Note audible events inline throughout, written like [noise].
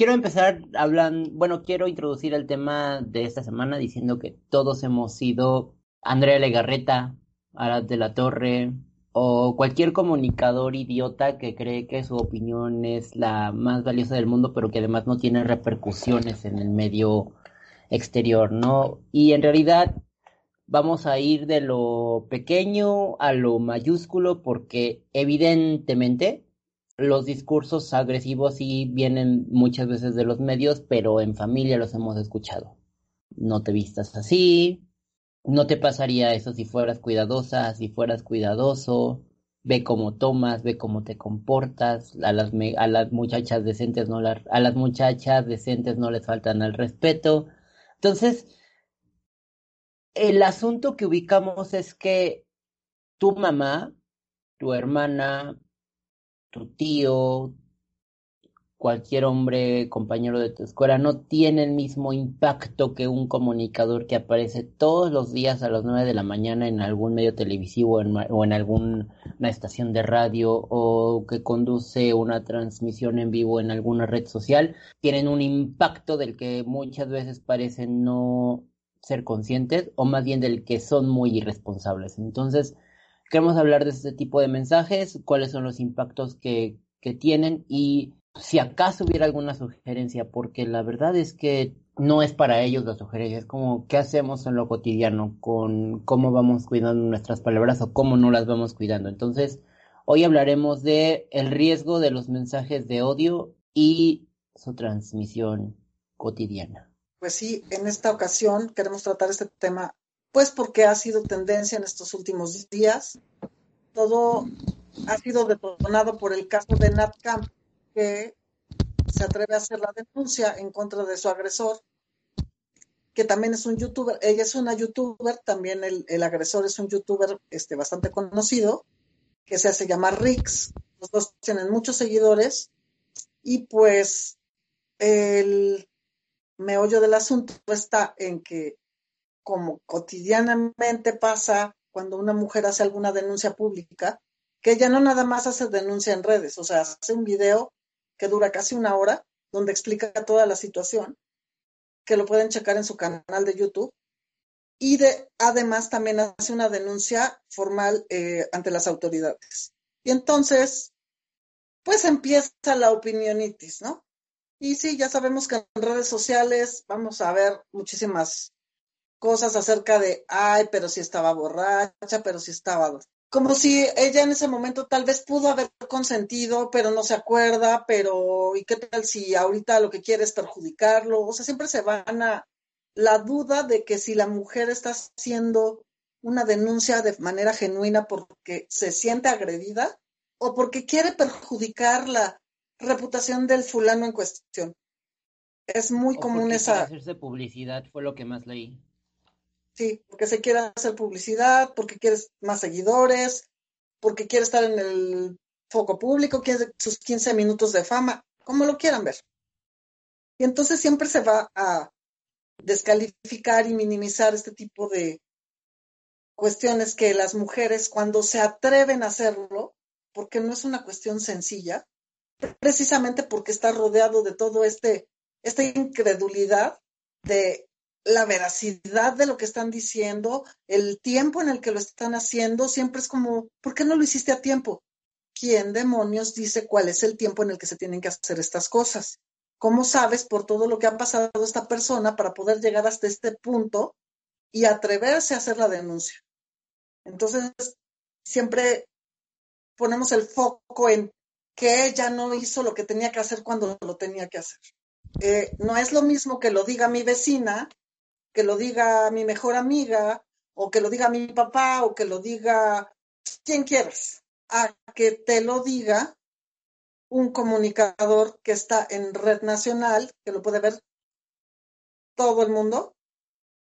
Quiero empezar hablando, bueno, quiero introducir el tema de esta semana diciendo que todos hemos sido Andrea Legarreta, Arad de la Torre o cualquier comunicador idiota que cree que su opinión es la más valiosa del mundo, pero que además no tiene repercusiones en el medio exterior, ¿no? Y en realidad vamos a ir de lo pequeño a lo mayúsculo porque evidentemente los discursos agresivos sí vienen muchas veces de los medios, pero en familia los hemos escuchado. No te vistas así, no te pasaría eso si fueras cuidadosa, si fueras cuidadoso, ve cómo tomas, ve cómo te comportas, a las, a las muchachas decentes no las, a las muchachas decentes no les faltan al respeto. Entonces, el asunto que ubicamos es que tu mamá, tu hermana, tu tío, cualquier hombre, compañero de tu escuela, no tiene el mismo impacto que un comunicador que aparece todos los días a las 9 de la mañana en algún medio televisivo o en alguna estación de radio o que conduce una transmisión en vivo en alguna red social. Tienen un impacto del que muchas veces parecen no ser conscientes o más bien del que son muy irresponsables. Entonces, queremos hablar de este tipo de mensajes, cuáles son los impactos que, que tienen y si acaso hubiera alguna sugerencia, porque la verdad es que no es para ellos la sugerencia, es como qué hacemos en lo cotidiano con cómo vamos cuidando nuestras palabras o cómo no las vamos cuidando. Entonces, hoy hablaremos de el riesgo de los mensajes de odio y su transmisión cotidiana. Pues sí, en esta ocasión queremos tratar este tema, pues porque ha sido tendencia en estos últimos días. Todo ha sido detonado por el caso de Nat Camp, que se atreve a hacer la denuncia en contra de su agresor, que también es un youtuber. Ella es una youtuber, también el, el agresor es un youtuber este, bastante conocido, que se hace llamar Rix. Los dos tienen muchos seguidores y pues el meollo del asunto está en que, como cotidianamente pasa cuando una mujer hace alguna denuncia pública, que ella no nada más hace denuncia en redes, o sea, hace un video que dura casi una hora, donde explica toda la situación, que lo pueden checar en su canal de YouTube, y de, además también hace una denuncia formal eh, ante las autoridades. Y entonces, pues empieza la opinionitis, ¿no? Y sí, ya sabemos que en redes sociales vamos a ver muchísimas cosas acerca de, ay, pero si estaba borracha, pero si estaba... Como si ella en ese momento tal vez pudo haber consentido, pero no se acuerda, pero ¿y qué tal si ahorita lo que quiere es perjudicarlo? O sea, siempre se van a la duda de que si la mujer está haciendo una denuncia de manera genuina porque se siente agredida o porque quiere perjudicar la reputación del fulano en cuestión. Es muy O común esa, hacerse publicidad, fue lo que más leí. Sí, porque se quiere hacer publicidad, porque quiere más seguidores, porque quiere estar en el foco público, quiere sus 15 minutos de fama, como lo quieran ver. Y entonces siempre se va a descalificar y minimizar este tipo de cuestiones que las mujeres cuando se atreven a hacerlo, porque no es una cuestión sencilla, precisamente porque está rodeado de todo este, esta incredulidad de la veracidad de lo que están diciendo, el tiempo en el que lo están haciendo, siempre es como, ¿por qué no lo hiciste a tiempo? ¿Quién demonios dice cuál es el tiempo en el que se tienen que hacer estas cosas? ¿Cómo sabes por todo lo que ha pasado esta persona para poder llegar hasta este punto y atreverse a hacer la denuncia? Entonces, siempre ponemos el foco en que ella no hizo lo que tenía que hacer cuando lo tenía que hacer. Eh, no es lo mismo que lo diga mi vecina, que lo diga mi mejor amiga, o que lo diga mi papá, o que lo diga quien quieras, a que te lo diga un comunicador que está en red nacional, que lo puede ver todo el mundo,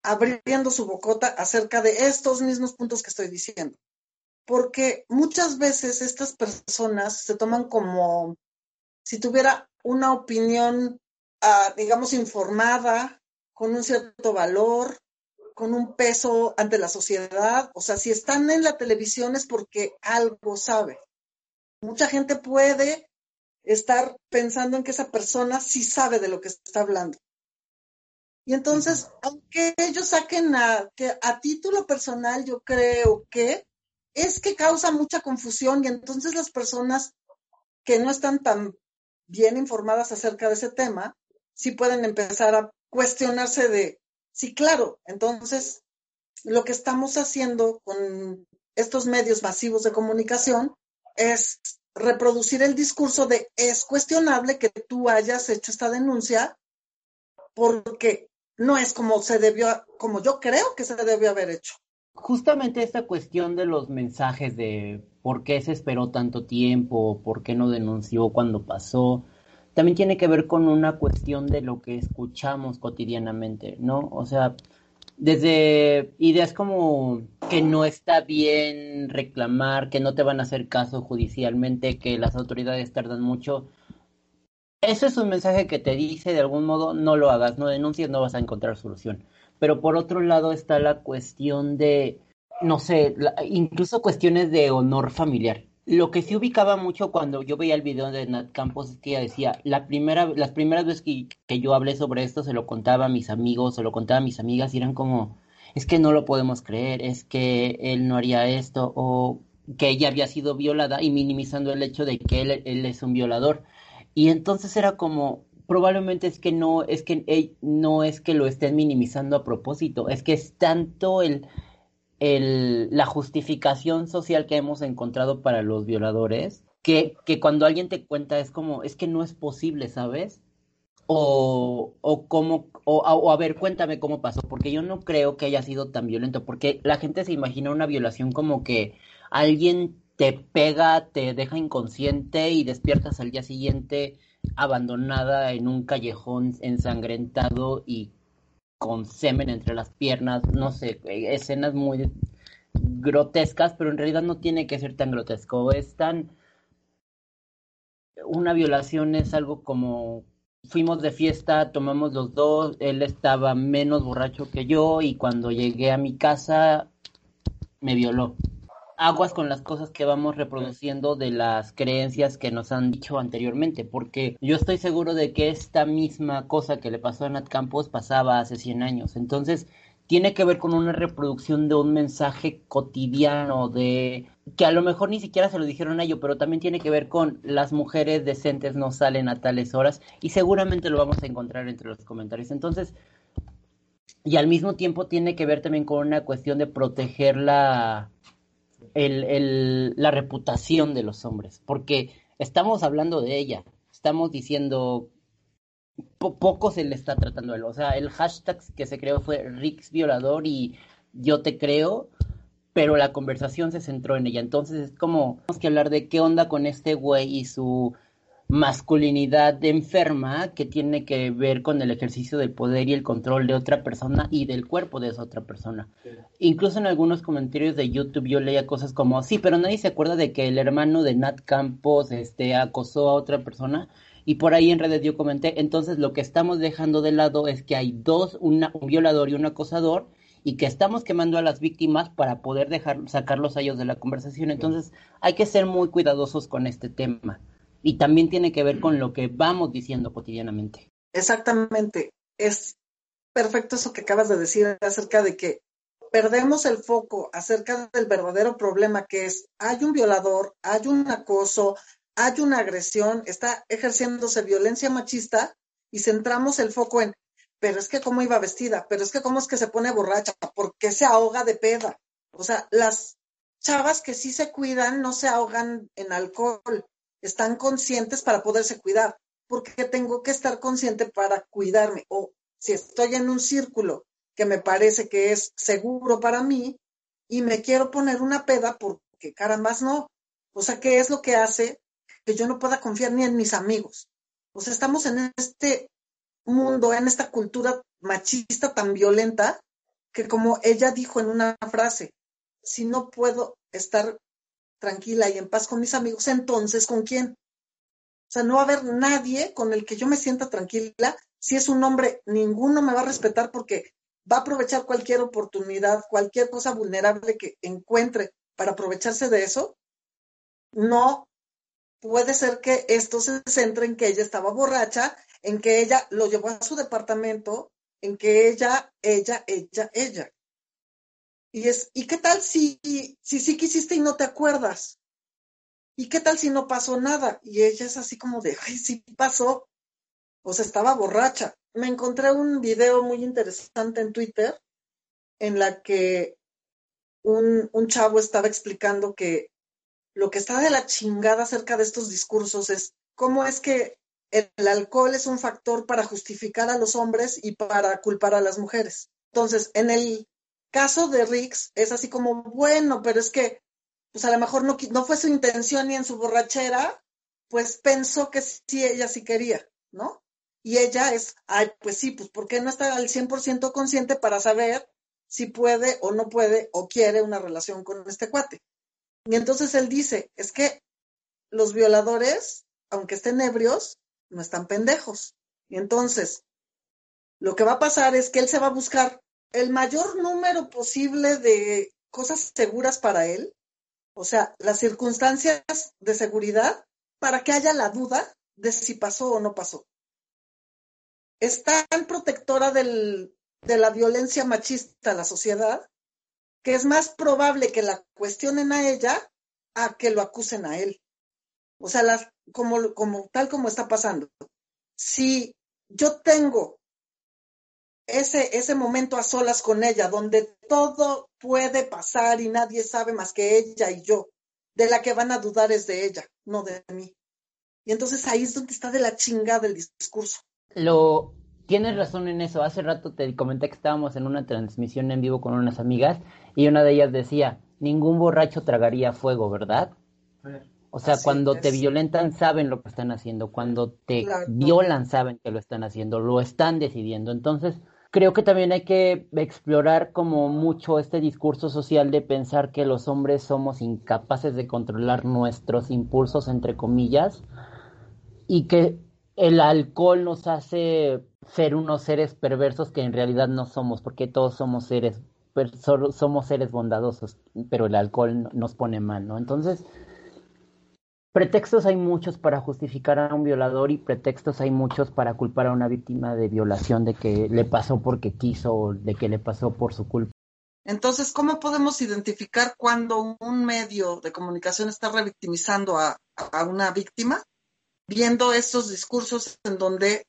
abriendo su bocota acerca de estos mismos puntos que estoy diciendo. Porque muchas veces estas personas se toman como si tuviera una opinión, uh, digamos, informada, con un cierto valor, con un peso ante la sociedad. O sea, si están en la televisión es porque algo sabe. Mucha gente puede estar pensando en que esa persona sí sabe de lo que está hablando. Y entonces, aunque ellos saquen a, que a título personal, yo creo que es que causa mucha confusión y entonces las personas que no están tan bien informadas acerca de ese tema, sí pueden empezar a cuestionarse de, sí, claro, entonces lo que estamos haciendo con estos medios masivos de comunicación es reproducir el discurso de es cuestionable que tú hayas hecho esta denuncia porque no es como se debió, como yo creo que se debió haber hecho. Justamente esta cuestión de los mensajes de por qué se esperó tanto tiempo, por qué no denunció cuando pasó, también tiene que ver con una cuestión de lo que escuchamos cotidianamente, ¿no? O sea, desde ideas como que no está bien reclamar, que no te van a hacer caso judicialmente, que las autoridades tardan mucho. Eso es un mensaje que te dice de algún modo, no lo hagas, no denuncies, no vas a encontrar solución. Pero por otro lado está la cuestión de, no sé, incluso cuestiones de honor familiar. Lo que sí ubicaba mucho cuando yo veía el video de Nat Campos es que ella decía, la primera, las primeras veces que, que, yo hablé sobre esto se lo contaba a mis amigos, se lo contaba a mis amigas y eran como, es que no lo podemos creer, es que él no haría esto o que ella había sido violada y minimizando el hecho de que él, él es un violador. Y entonces era como, probablemente es que no, es que no es que lo estén minimizando a propósito, es que es tanto el el, la justificación social que hemos encontrado para los violadores, que, que cuando alguien te cuenta es como, es que no es posible, ¿sabes? O, o cómo, o, o, a ver, cuéntame cómo pasó, porque yo no creo que haya sido tan violento, porque la gente se imagina una violación como que alguien te pega, te deja inconsciente y despiertas al día siguiente abandonada en un callejón ensangrentado y con semen entre las piernas, no sé, escenas muy grotescas, pero en realidad no tiene que ser tan grotesco, es tan... Una violación es algo como fuimos de fiesta, tomamos los dos, él estaba menos borracho que yo y cuando llegué a mi casa me violó aguas con las cosas que vamos reproduciendo de las creencias que nos han dicho anteriormente, porque yo estoy seguro de que esta misma cosa que le pasó a Nat Campos pasaba hace 100 años. Entonces, tiene que ver con una reproducción de un mensaje cotidiano de que a lo mejor ni siquiera se lo dijeron a ellos, pero también tiene que ver con las mujeres decentes no salen a tales horas y seguramente lo vamos a encontrar entre los comentarios. Entonces, y al mismo tiempo tiene que ver también con una cuestión de proteger la, el, el, la reputación de los hombres, porque estamos hablando de ella, estamos diciendo po poco se le está tratando a él, o sea, el hashtag que se creó fue Rix violador y yo te creo, pero la conversación se centró en ella, entonces es como tenemos que hablar de qué onda con este güey y su masculinidad enferma que tiene que ver con el ejercicio del poder y el control de otra persona y del cuerpo de esa otra persona. Sí. Incluso en algunos comentarios de YouTube yo leía cosas como, sí, pero nadie se acuerda de que el hermano de Nat Campos este, acosó a otra persona. Y por ahí en redes yo comenté, entonces lo que estamos dejando de lado es que hay dos, una, un violador y un acosador, y que estamos quemando a las víctimas para poder dejar, sacarlos a ellos de la conversación. Entonces hay que ser muy cuidadosos con este tema y también tiene que ver con lo que vamos diciendo cotidianamente. Exactamente. Es perfecto eso que acabas de decir acerca de que perdemos el foco acerca del verdadero problema que es, hay un violador, hay un acoso, hay una agresión, está ejerciéndose violencia machista y centramos el foco en, pero es que cómo iba vestida, pero es que cómo es que se pone borracha, por qué se ahoga de peda. O sea, las chavas que sí se cuidan no se ahogan en alcohol, están conscientes para poderse cuidar, porque tengo que estar consciente para cuidarme. O si estoy en un círculo que me parece que es seguro para mí y me quiero poner una peda porque carambas no. O sea, ¿qué es lo que hace que yo no pueda confiar ni en mis amigos. O sea, estamos en este mundo, en esta cultura machista tan violenta, que como ella dijo en una frase, si no puedo estar tranquila y en paz con mis amigos, entonces ¿con quién? O sea, no va a haber nadie con el que yo me sienta tranquila. Si es un hombre, ninguno me va a respetar porque va a aprovechar cualquier oportunidad, cualquier cosa vulnerable que encuentre para aprovecharse de eso. No puede ser que esto se centre en que ella estaba borracha, en que ella lo llevó a su departamento, en que ella, ella, ella, ella. Y es, ¿y qué tal si, si sí quisiste y no te acuerdas? ¿Y qué tal si no pasó nada? Y ella es así como de, ay, sí pasó. O sea, estaba borracha. Me encontré un video muy interesante en Twitter en la que un, un chavo estaba explicando que lo que está de la chingada acerca de estos discursos es cómo es que el, el alcohol es un factor para justificar a los hombres y para culpar a las mujeres. Entonces, en el caso de Rix es así como, bueno, pero es que, pues a lo mejor no, no fue su intención ni en su borrachera, pues pensó que sí, ella sí quería, ¿no? Y ella es, ay, pues sí, pues ¿por qué no está al 100% consciente para saber si puede o no puede o quiere una relación con este cuate? Y entonces él dice, es que los violadores, aunque estén ebrios, no están pendejos. Y entonces, lo que va a pasar es que él se va a buscar el mayor número posible de cosas seguras para él, o sea, las circunstancias de seguridad para que haya la duda de si pasó o no pasó. Es tan protectora del, de la violencia machista la sociedad que es más probable que la cuestionen a ella a que lo acusen a él. O sea, las, como, como, tal como está pasando. Si yo tengo ese, ese momento a solas con ella, donde todo puede pasar y nadie sabe más que ella y yo. De la que van a dudar es de ella, no de mí. Y entonces ahí es donde está de la chingada el discurso. Lo tienes razón en eso. Hace rato te comenté que estábamos en una transmisión en vivo con unas amigas y una de ellas decía, ningún borracho tragaría fuego, ¿verdad? O sea, Así cuando es. te violentan saben lo que están haciendo, cuando te Claro. violan saben que lo están haciendo, lo están decidiendo. Entonces, creo que también hay que explorar como mucho este discurso social de pensar que los hombres somos incapaces de controlar nuestros impulsos, entre comillas, y que el alcohol nos hace ser unos seres perversos que en realidad no somos, porque todos somos seres, somos seres bondadosos, pero el alcohol no- nos pone mal, ¿no? Entonces, pretextos hay muchos para justificar a un violador y pretextos hay muchos para culpar a una víctima de violación de que le pasó porque quiso o de que le pasó por su culpa. Entonces, ¿cómo podemos identificar cuando un medio de comunicación está revictimizando a, a una víctima? Viendo estos discursos en donde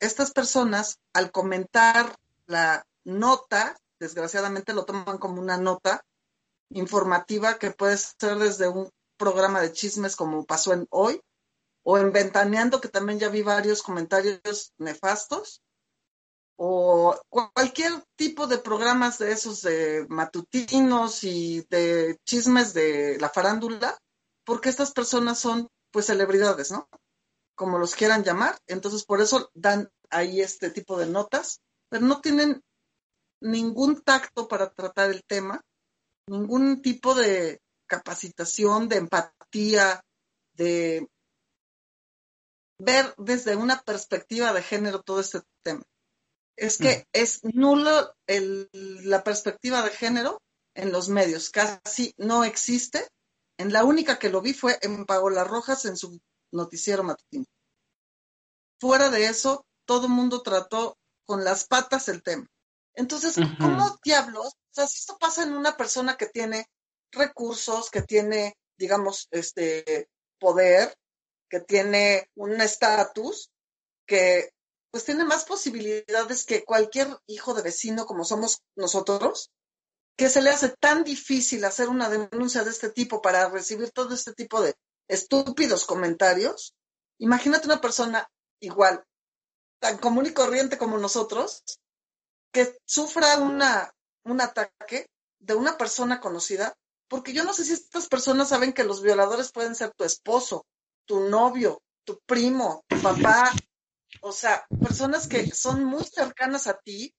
estas personas, al comentar la nota, desgraciadamente lo toman como una nota informativa que puede ser desde un programa de chismes como pasó en hoy, o en Ventaneando, que también ya vi varios comentarios nefastos, o cualquier tipo de programas de esos de matutinos y de chismes de la farándula, porque estas personas son pues celebridades, ¿no? Como los quieran llamar, entonces por eso dan ahí este tipo de notas, pero no tienen ningún tacto para tratar el tema, ningún tipo de capacitación, de empatía, de ver desde una perspectiva de género todo este tema. Es que es nulo el- la perspectiva de género en los medios, casi no existe. En la única que lo vi fue en Paola Rojas en su noticiero matutino. Fuera de eso, todo el mundo trató con las patas el tema. Entonces. ¿cómo diablos? O sea, si esto pasa en una persona que tiene recursos, que tiene, digamos, este poder, que tiene un estatus, que pues tiene más posibilidades que cualquier hijo de vecino como somos nosotros, que se le hace tan difícil hacer una denuncia de este tipo para recibir todo este tipo de estúpidos comentarios. Imagínate una persona igual, tan común y corriente como nosotros, que sufra una, un ataque de una persona conocida, porque yo no sé si estas personas saben que los violadores pueden ser tu esposo, tu novio, tu primo, tu papá, o sea, personas que son muy cercanas a ti,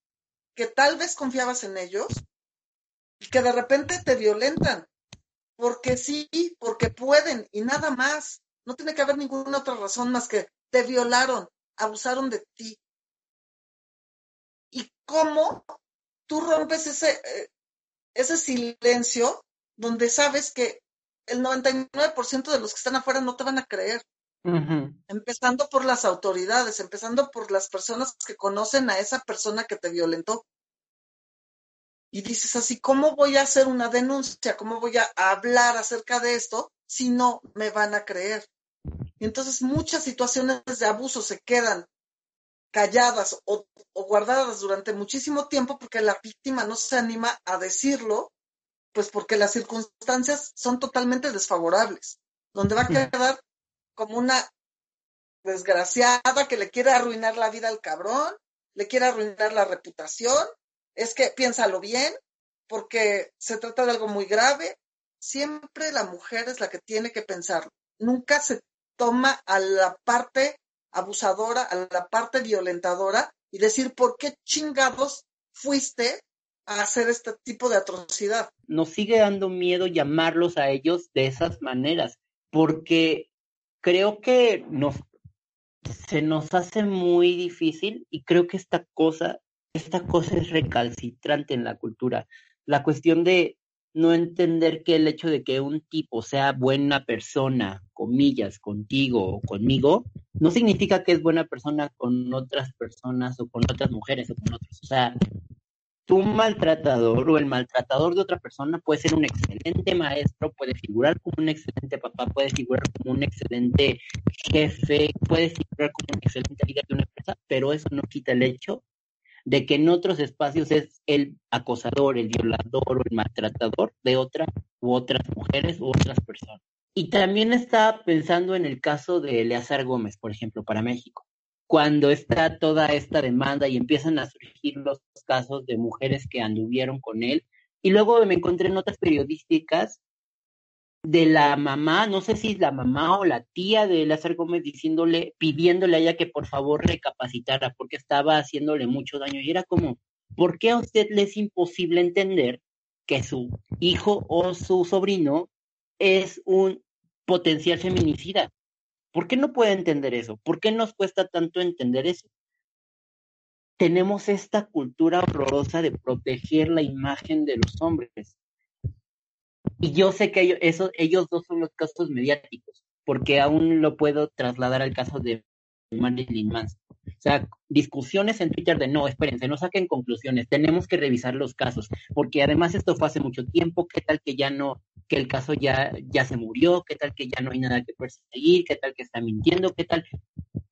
que tal vez confiabas en ellos y que de repente te violentan, porque sí, porque pueden y nada más. No tiene que haber ninguna otra razón más que te violaron, abusaron de ti. ¿Y cómo tú rompes ese, eh, ese silencio donde sabes que el 99% de los que están afuera no te van a creer? Empezando por las autoridades, empezando por las personas que conocen a esa persona que te violentó. Y dices así, ¿cómo voy a hacer una denuncia? ¿Cómo voy a hablar acerca de esto si no me van a creer? Y entonces muchas situaciones de abuso se quedan calladas o, o, guardadas durante muchísimo tiempo porque la víctima no se anima a decirlo, pues porque las circunstancias son totalmente desfavorables, donde va a quedar como una desgraciada que le quiere arruinar la vida al cabrón, le quiere arruinar la reputación, es que piénsalo bien, porque se trata de algo muy grave. Siempre la mujer es la que tiene que pensar. Nunca se toma a la parte abusadora, a la parte violentadora y decir por qué chingados fuiste a hacer este tipo de atrocidad. Nos sigue dando miedo llamarlos a ellos de esas maneras, porque creo que nos, se nos hace muy difícil y creo que esta cosa, esta cosa es recalcitrante en la cultura. La cuestión de no entender que el hecho de que un tipo sea buena persona, comillas, contigo o conmigo, no significa que es buena persona con otras personas o con otras mujeres o con otros. O sea, tu maltratador o el maltratador de otra persona puede ser un excelente maestro, puede figurar como un excelente papá, puede figurar como un excelente jefe, puede figurar como un excelente líder de una empresa, pero eso no quita el hecho de que en otros espacios es el acosador, el violador o el maltratador de otra u otras mujeres u otras personas. Y también está pensando en el caso de Eleazar Gómez, por ejemplo, para México cuando está toda esta demanda y empiezan a surgir los casos de mujeres que anduvieron con él. Y luego me encontré en otras periodísticas de la mamá, no sé si es la mamá o la tía de Lázaro Gómez diciéndole, pidiéndole a ella que por favor recapacitara porque estaba haciéndole mucho daño. Y era como, ¿por qué a usted le es imposible entender que su hijo o su sobrino es un potencial feminicida? ¿Por qué no puede entender eso? ¿Por qué nos cuesta tanto entender eso? Tenemos esta cultura horrorosa de proteger la imagen de los hombres. Y yo sé que ellos, ellos dos son los casos mediáticos, porque aún lo puedo trasladar al caso de Marilyn Manson. O sea, discusiones en Twitter de no, espérense, no saquen conclusiones, tenemos que revisar los casos, porque además esto fue hace mucho tiempo, ¿qué tal que ya no, que el caso ya, ya se murió, qué tal que ya no hay nada que perseguir, qué tal que está mintiendo, qué tal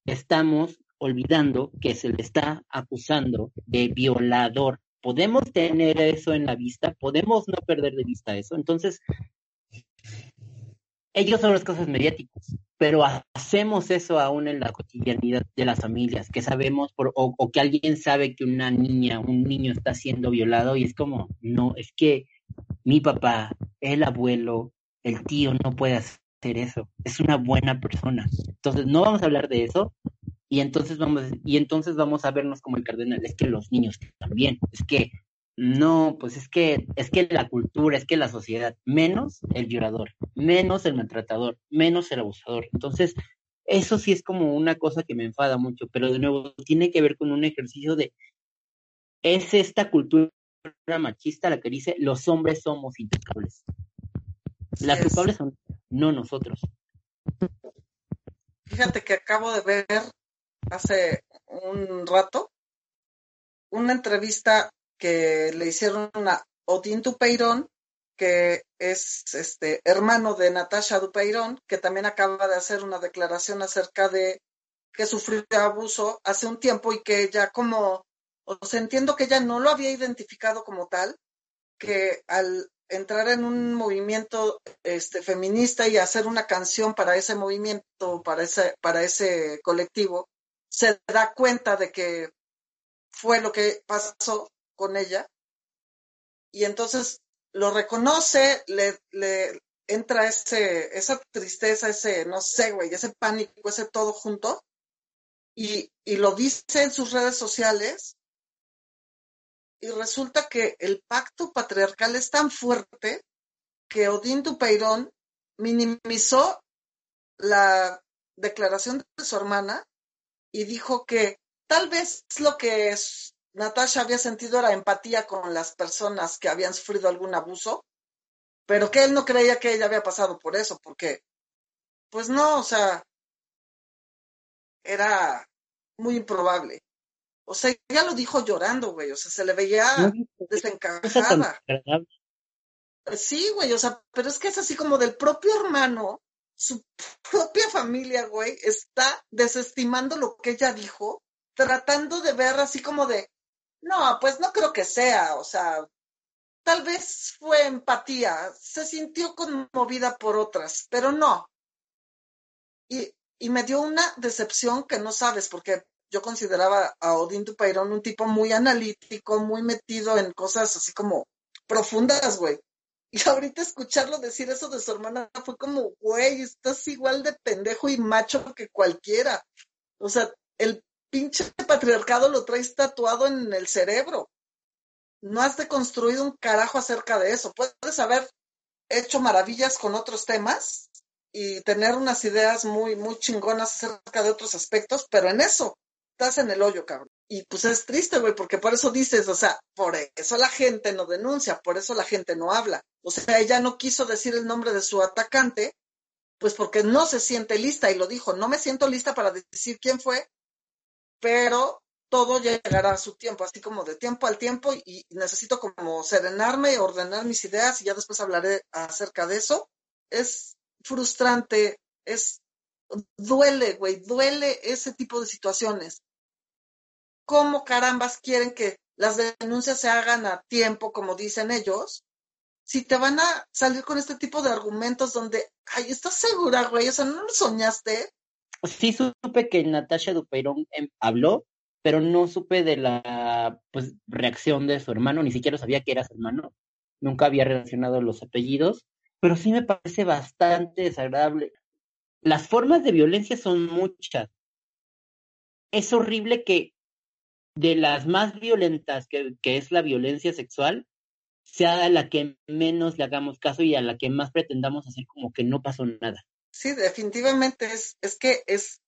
estamos olvidando que se le está acusando de violador. Podemos tener eso en la vista, podemos no perder de vista eso. Entonces, ellos son los casos mediáticos, pero hacemos eso aún en la cotidianidad de las familias, que sabemos o, o que alguien sabe que una niña, un niño está siendo violado y es como, no, es que mi papá, el abuelo, el tío no puede hacer eso. Es una buena persona. Entonces no vamos a hablar de eso y entonces vamos y entonces vamos a vernos como el cardenal. Es que los niños también. Es que no, pues es que es que la cultura, es que la sociedad, menos el violador, menos el maltratador, menos el abusador. Entonces eso sí es como una cosa que me enfada mucho, pero de nuevo tiene que ver con un ejercicio de es esta cultura machista la que dice los hombres somos intocables. Las culpables son no nosotros. Fíjate que acabo de ver hace un rato una entrevista que le hicieron a Odín Dupeirón, que es este hermano de Natasha Dupeirón, que también acaba de hacer una declaración acerca de que sufrió abuso hace un tiempo y que ya como o sea, entiendo que ella no lo había identificado como tal, que al entrar en un movimiento este, feminista y hacer una canción para ese movimiento, para ese, para ese colectivo, se da cuenta de que fue lo que pasó con ella y entonces lo reconoce, le, entra ese, esa tristeza, ese, no sé, güey, ese pánico, ese todo junto, y, y lo dice en sus redes sociales, y resulta que el pacto patriarcal es tan fuerte que Odín Dupeirón minimizó la declaración de su hermana y dijo que tal vez lo que es, Natasha había sentido era empatía con las personas que habían sufrido algún abuso, pero que él no creía que ella había pasado por eso, porque, pues no, o sea, era muy improbable. O sea, ya lo dijo llorando, güey, o sea, se le veía desencajada. Sí, güey, o sea, pero es que es así como del propio hermano, su propia familia, güey, está desestimando lo que ella dijo, tratando de ver así como de, no, pues no creo que sea, o sea, tal vez fue empatía, se sintió conmovida por otras, pero no. Y, y me dio una decepción que no sabes, porque yo consideraba a Odín Dupeirón un tipo muy analítico, muy metido en cosas así como profundas, güey. [laughs] Y ahorita escucharlo decir eso de su hermana fue como, güey, estás igual de pendejo y macho que cualquiera. O sea, el pinche patriarcado lo traes tatuado en el cerebro. No has deconstruido un carajo acerca de eso. Puedes haber hecho maravillas con otros temas y tener unas ideas muy, muy chingonas acerca de otros aspectos, pero en eso estás en el hoyo, cabrón. Y pues es triste, güey, porque por eso dices, o sea, por eso la gente no denuncia, por eso la gente no habla. O sea, ella no quiso decir el nombre de su atacante, pues porque no se siente lista y lo dijo, no me siento lista para decir quién fue, pero todo llegará a su tiempo, así como de tiempo al tiempo y necesito como serenarme, ordenar mis ideas y ya después hablaré acerca de eso. Es frustrante, es duele, güey, duele ese tipo de situaciones. ¿Cómo carambas quieren que las denuncias se hagan a tiempo, como dicen ellos? Si te van a salir con este tipo de argumentos donde, ay, ¿estás segura, güey? O sea, ¿no lo soñaste? Sí supe que Natasha Dupeirón em, habló, pero no supe de la pues, reacción de su hermano, ni siquiera sabía que era su hermano, nunca había relacionado los apellidos, pero sí me parece bastante desagradable. Las formas de violencia son muchas. Es horrible que de las más violentas, que, que es la violencia sexual, sea a la que menos le hagamos caso y a la que más pretendamos hacer como que no pasó nada. Sí, definitivamente es, es que es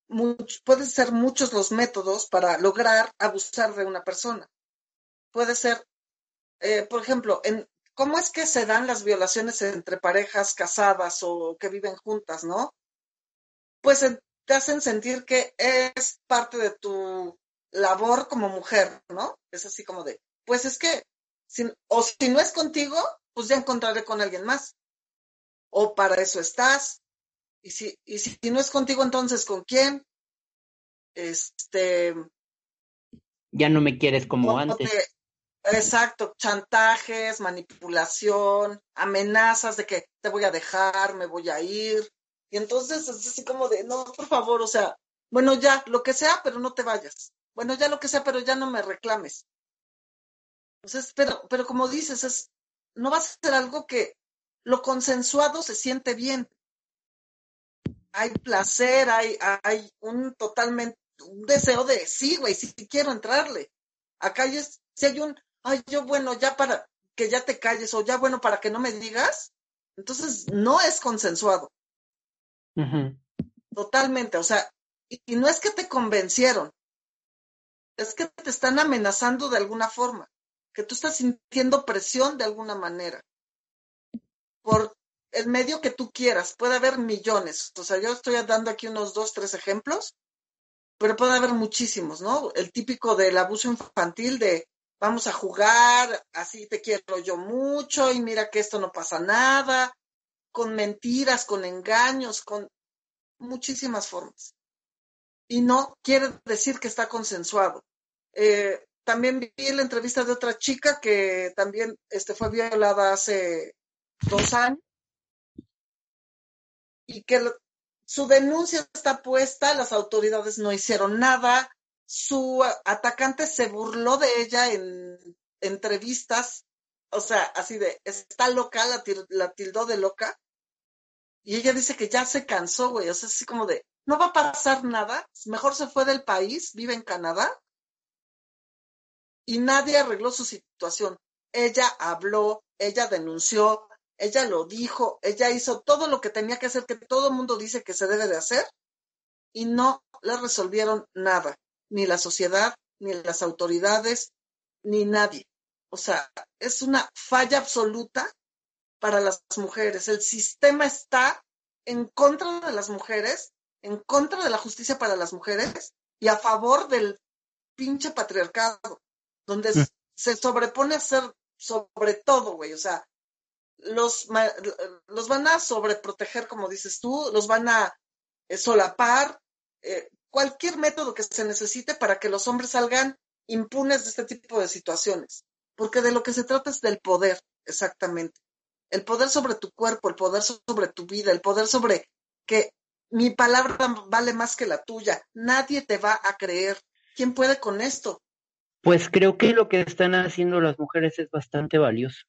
pueden ser muchos los métodos para lograr abusar de una persona. Puede ser, eh, por ejemplo, en cómo es que se dan las violaciones entre parejas casadas o que viven juntas, ¿no? Pues te hacen sentir que es parte de tu labor como mujer, ¿no? Es así como de, pues es que, si, o si no es contigo, pues ya encontraré con alguien más. O para eso estás, y si, y si no es contigo, entonces ¿con quién? Este. Ya no me quieres como antes. exacto, chantajes, manipulación, amenazas de que te voy a dejar, me voy a ir. Y entonces es así como de, no, por favor, o sea, bueno, ya, lo que sea, pero no te vayas. Bueno, ya lo que sea, pero ya no me reclames. Entonces, pero, pero como dices, es, no va a ser algo que lo consensuado se siente bien hay placer, hay, hay un totalmente, un deseo de, sí, güey, sí, quiero entrarle. Acá es, si hay un, ay, yo bueno, ya para que ya te calles o ya bueno para que no me digas, entonces no es consensuado. Totalmente, o sea, y, y no es que te convencieron, es que te están amenazando de alguna forma, que tú estás sintiendo presión de alguna manera. Por el medio que tú quieras, puede haber millones. O sea, yo estoy dando aquí unos dos, tres ejemplos, pero puede haber muchísimos, ¿no? El típico del abuso infantil de vamos a jugar, así te quiero yo mucho y mira que esto no pasa nada, con mentiras, con engaños, con muchísimas formas. Y no quiere decir que está consensuado. Eh, también vi la entrevista de otra chica que también este, fue violada hace dos años y que su denuncia está puesta, las autoridades no hicieron nada, su atacante se burló de ella en entrevistas, o sea, así de, está loca, la, tildó de loca, Y ella dice que ya se cansó, güey. O sea, así como de, no va a pasar nada. Mejor se fue del país, vive en Canadá. Y nadie arregló su situación. Ella habló, ella denunció, ella lo dijo, ella hizo todo lo que tenía que hacer, que todo el mundo dice que se debe de hacer. Y no le resolvieron nada. Ni la sociedad, ni las autoridades, ni nadie. O sea, es una falla absoluta para las mujeres. El sistema está en contra de las mujeres, en contra de la justicia para las mujeres y a favor del pinche patriarcado, donde se sobrepone a ser sobre todo, güey. O sea, los, los van a sobreproteger, como dices tú, los van a eh, solapar, eh, cualquier método que se necesite para que los hombres salgan impunes de este tipo de situaciones. Porque de lo que se trata es del poder, exactamente. El poder sobre tu cuerpo, el poder sobre tu vida, el poder sobre que mi palabra vale más que la tuya. Nadie te va a creer. ¿Quién puede con esto? Pues creo que lo que están haciendo las mujeres es bastante valioso.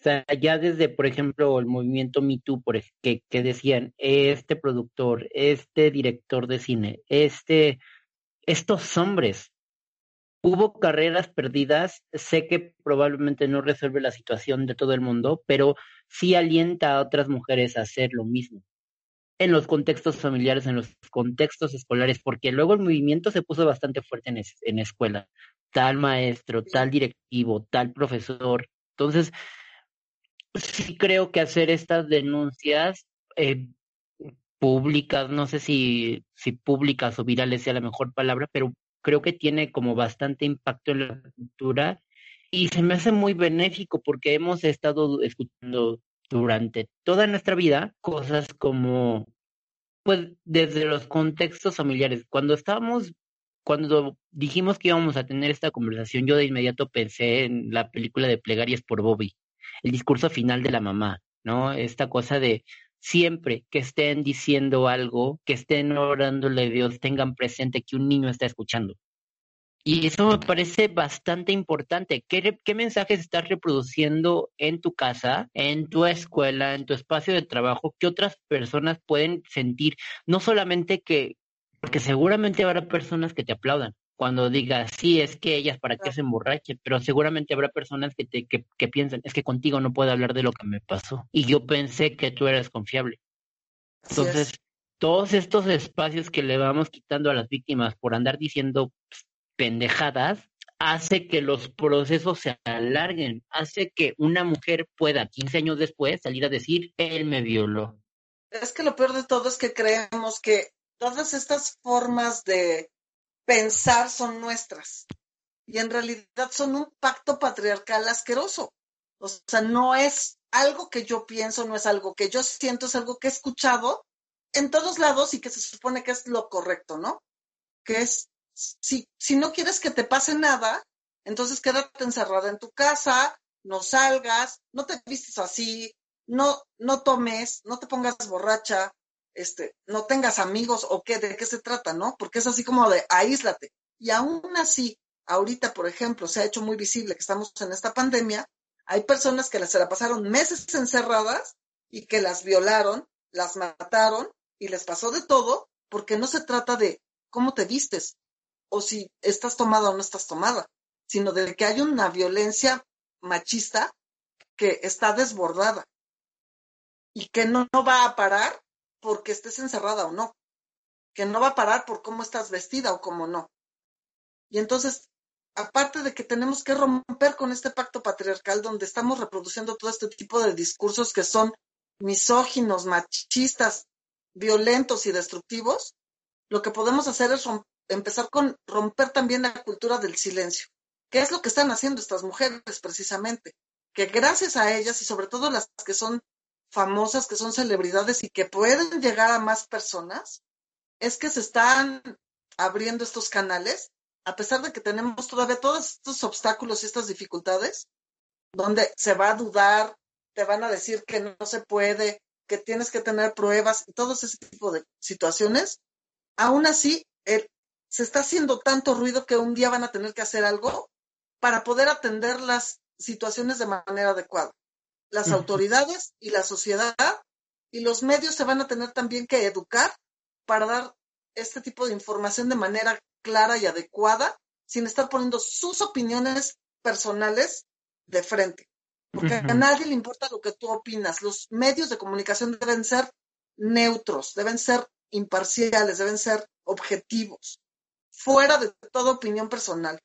O sea, ya desde, por ejemplo, el movimiento Me Too, por que, que decían, este productor, este director de cine, este, estos hombres, hubo carreras perdidas, sé que probablemente no resuelve la situación de todo el mundo, pero sí alienta a otras mujeres a hacer lo mismo. En los contextos familiares, en los contextos escolares, porque luego el movimiento se puso bastante fuerte en, es- en escuela. Tal maestro, tal directivo, tal profesor. Entonces, sí creo que hacer estas denuncias eh, públicas, no sé si, si públicas o virales sea la mejor palabra, pero creo que tiene como bastante impacto en la cultura y se me hace muy benéfico porque hemos estado escuchando durante toda nuestra vida cosas como, pues desde los contextos familiares. Cuando estábamos, cuando dijimos que íbamos a tener esta conversación, yo de inmediato pensé en la película de Plegarias por Bobby, el discurso final de la mamá, ¿no? Esta cosa de siempre que estén diciendo algo, que estén orándole a Dios, tengan presente que un niño está escuchando. Y eso me parece bastante importante. ¿Qué, mensajes estás reproduciendo en tu casa, en tu escuela, en tu espacio de trabajo, que otras personas pueden sentir? No solamente que, porque seguramente habrá personas que te aplaudan cuando digas, sí, es que ellas para qué se emborrachen, pero seguramente habrá personas que, te, que, que piensan, es que contigo no puedo hablar de lo que me pasó. Y yo pensé que tú eras confiable. Entonces, es. todos estos espacios que le vamos quitando a las víctimas por andar diciendo pues, pendejadas, hace que los procesos se alarguen, hace que una mujer pueda 15 años después salir a decir, él me violó. Es que lo peor de todo es que creemos que todas estas formas de pensar son nuestras y en realidad son un pacto patriarcal asqueroso. O sea, no es algo que yo pienso, no es algo que yo siento, es algo que he escuchado en todos lados y que se supone que es lo correcto, ¿no? Que es, si, si no quieres que te pase nada, entonces quédate encerrada en tu casa, no salgas, no te vistes así, no, no tomes, no te pongas borracha, este, no tengas amigos o qué, de qué se trata, ¿no? Porque es así como de aíslate. Y aún así, ahorita, por ejemplo, se ha hecho muy visible que estamos en esta pandemia, hay personas que se la pasaron meses encerradas y que las violaron, las mataron y les pasó de todo, porque no se trata de cómo te vistes o si estás tomada o no estás tomada, sino de que hay una violencia machista que está desbordada y que no, no va a parar porque estés encerrada o no, que no va a parar por cómo estás vestida o cómo no. Y entonces, aparte de que tenemos que romper con este pacto patriarcal donde estamos reproduciendo todo este tipo de discursos que son misóginos, machistas, violentos y destructivos, lo que podemos hacer es empezar con romper también la cultura del silencio, que es lo que están haciendo estas mujeres precisamente, que gracias a ellas y sobre todo las que son famosas, que son celebridades y que pueden llegar a más personas, es que se están abriendo estos canales, a pesar de que tenemos todavía todos estos obstáculos y estas dificultades, donde se va a dudar, te van a decir que no se puede, que tienes que tener pruebas y todo ese tipo de situaciones, aún así se está haciendo tanto ruido que un día van a tener que hacer algo para poder atender las situaciones de manera adecuada. Las autoridades y la sociedad y los medios se van a tener también que educar para dar este tipo de información de manera clara y adecuada, sin estar poniendo sus opiniones personales de frente. Porque a nadie le importa lo que tú opinas. Los medios de comunicación deben ser neutros, deben ser imparciales, deben ser objetivos, fuera de toda opinión personal.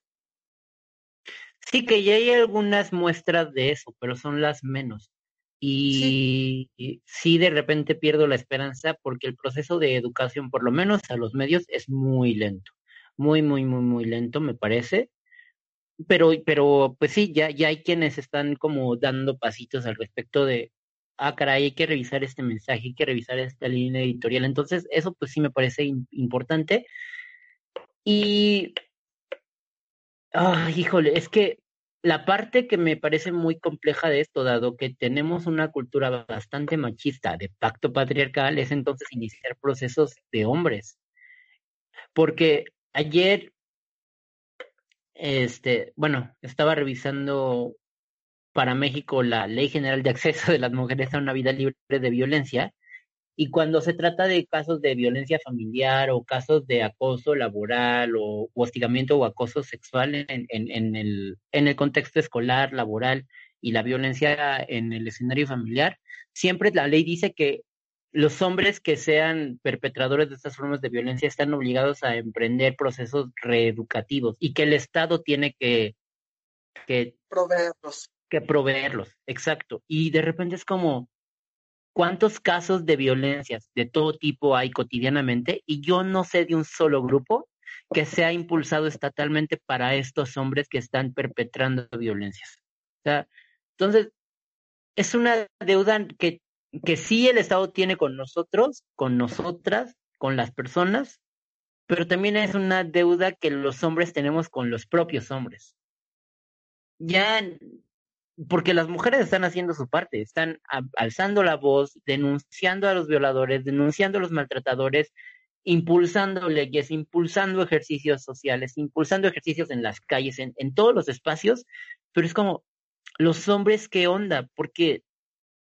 Sí, que ya hay algunas muestras de eso, pero son las menos. Y, sí, de repente pierdo la esperanza porque el proceso de educación, por lo menos a los medios, es muy lento. Muy, muy, muy, muy lento, me parece. Pero, pero pues sí, ya, ya hay quienes están como dando pasitos al respecto de, ah, caray, hay que revisar este mensaje, hay que revisar esta línea editorial. Entonces, eso pues sí me parece im- importante. Y, ah, híjole, es que la parte que me parece muy compleja de esto, dado que tenemos una cultura bastante machista de pacto patriarcal, es entonces iniciar procesos de hombres. Porque ayer, este, bueno, estaba revisando para México la Ley General de Acceso de las Mujeres a una Vida Libre de Violencia, y cuando se trata de casos de violencia familiar o casos de acoso laboral o, o hostigamiento o acoso sexual en, en, en el, en el contexto escolar, laboral y la violencia en el escenario familiar, siempre la ley dice que los hombres que sean perpetradores de estas formas de violencia están obligados a emprender procesos reeducativos y que el Estado tiene que, que Proveerlos. que proveerlos, exacto. Y de repente es como, ¿cuántos casos de violencias de todo tipo hay cotidianamente? Y yo no sé de un solo grupo que sea impulsado estatalmente para estos hombres que están perpetrando violencias. O sea, entonces, es una deuda que, que sí el Estado tiene con nosotros, con nosotras, con las personas, pero también es una deuda que los hombres tenemos con los propios hombres. Ya porque las mujeres están haciendo su parte, están alzando la voz, denunciando a los violadores, denunciando a los maltratadores, impulsando leyes, impulsando ejercicios sociales, impulsando ejercicios en las calles, en, todos los espacios, pero es como, los hombres, ¿qué onda? Porque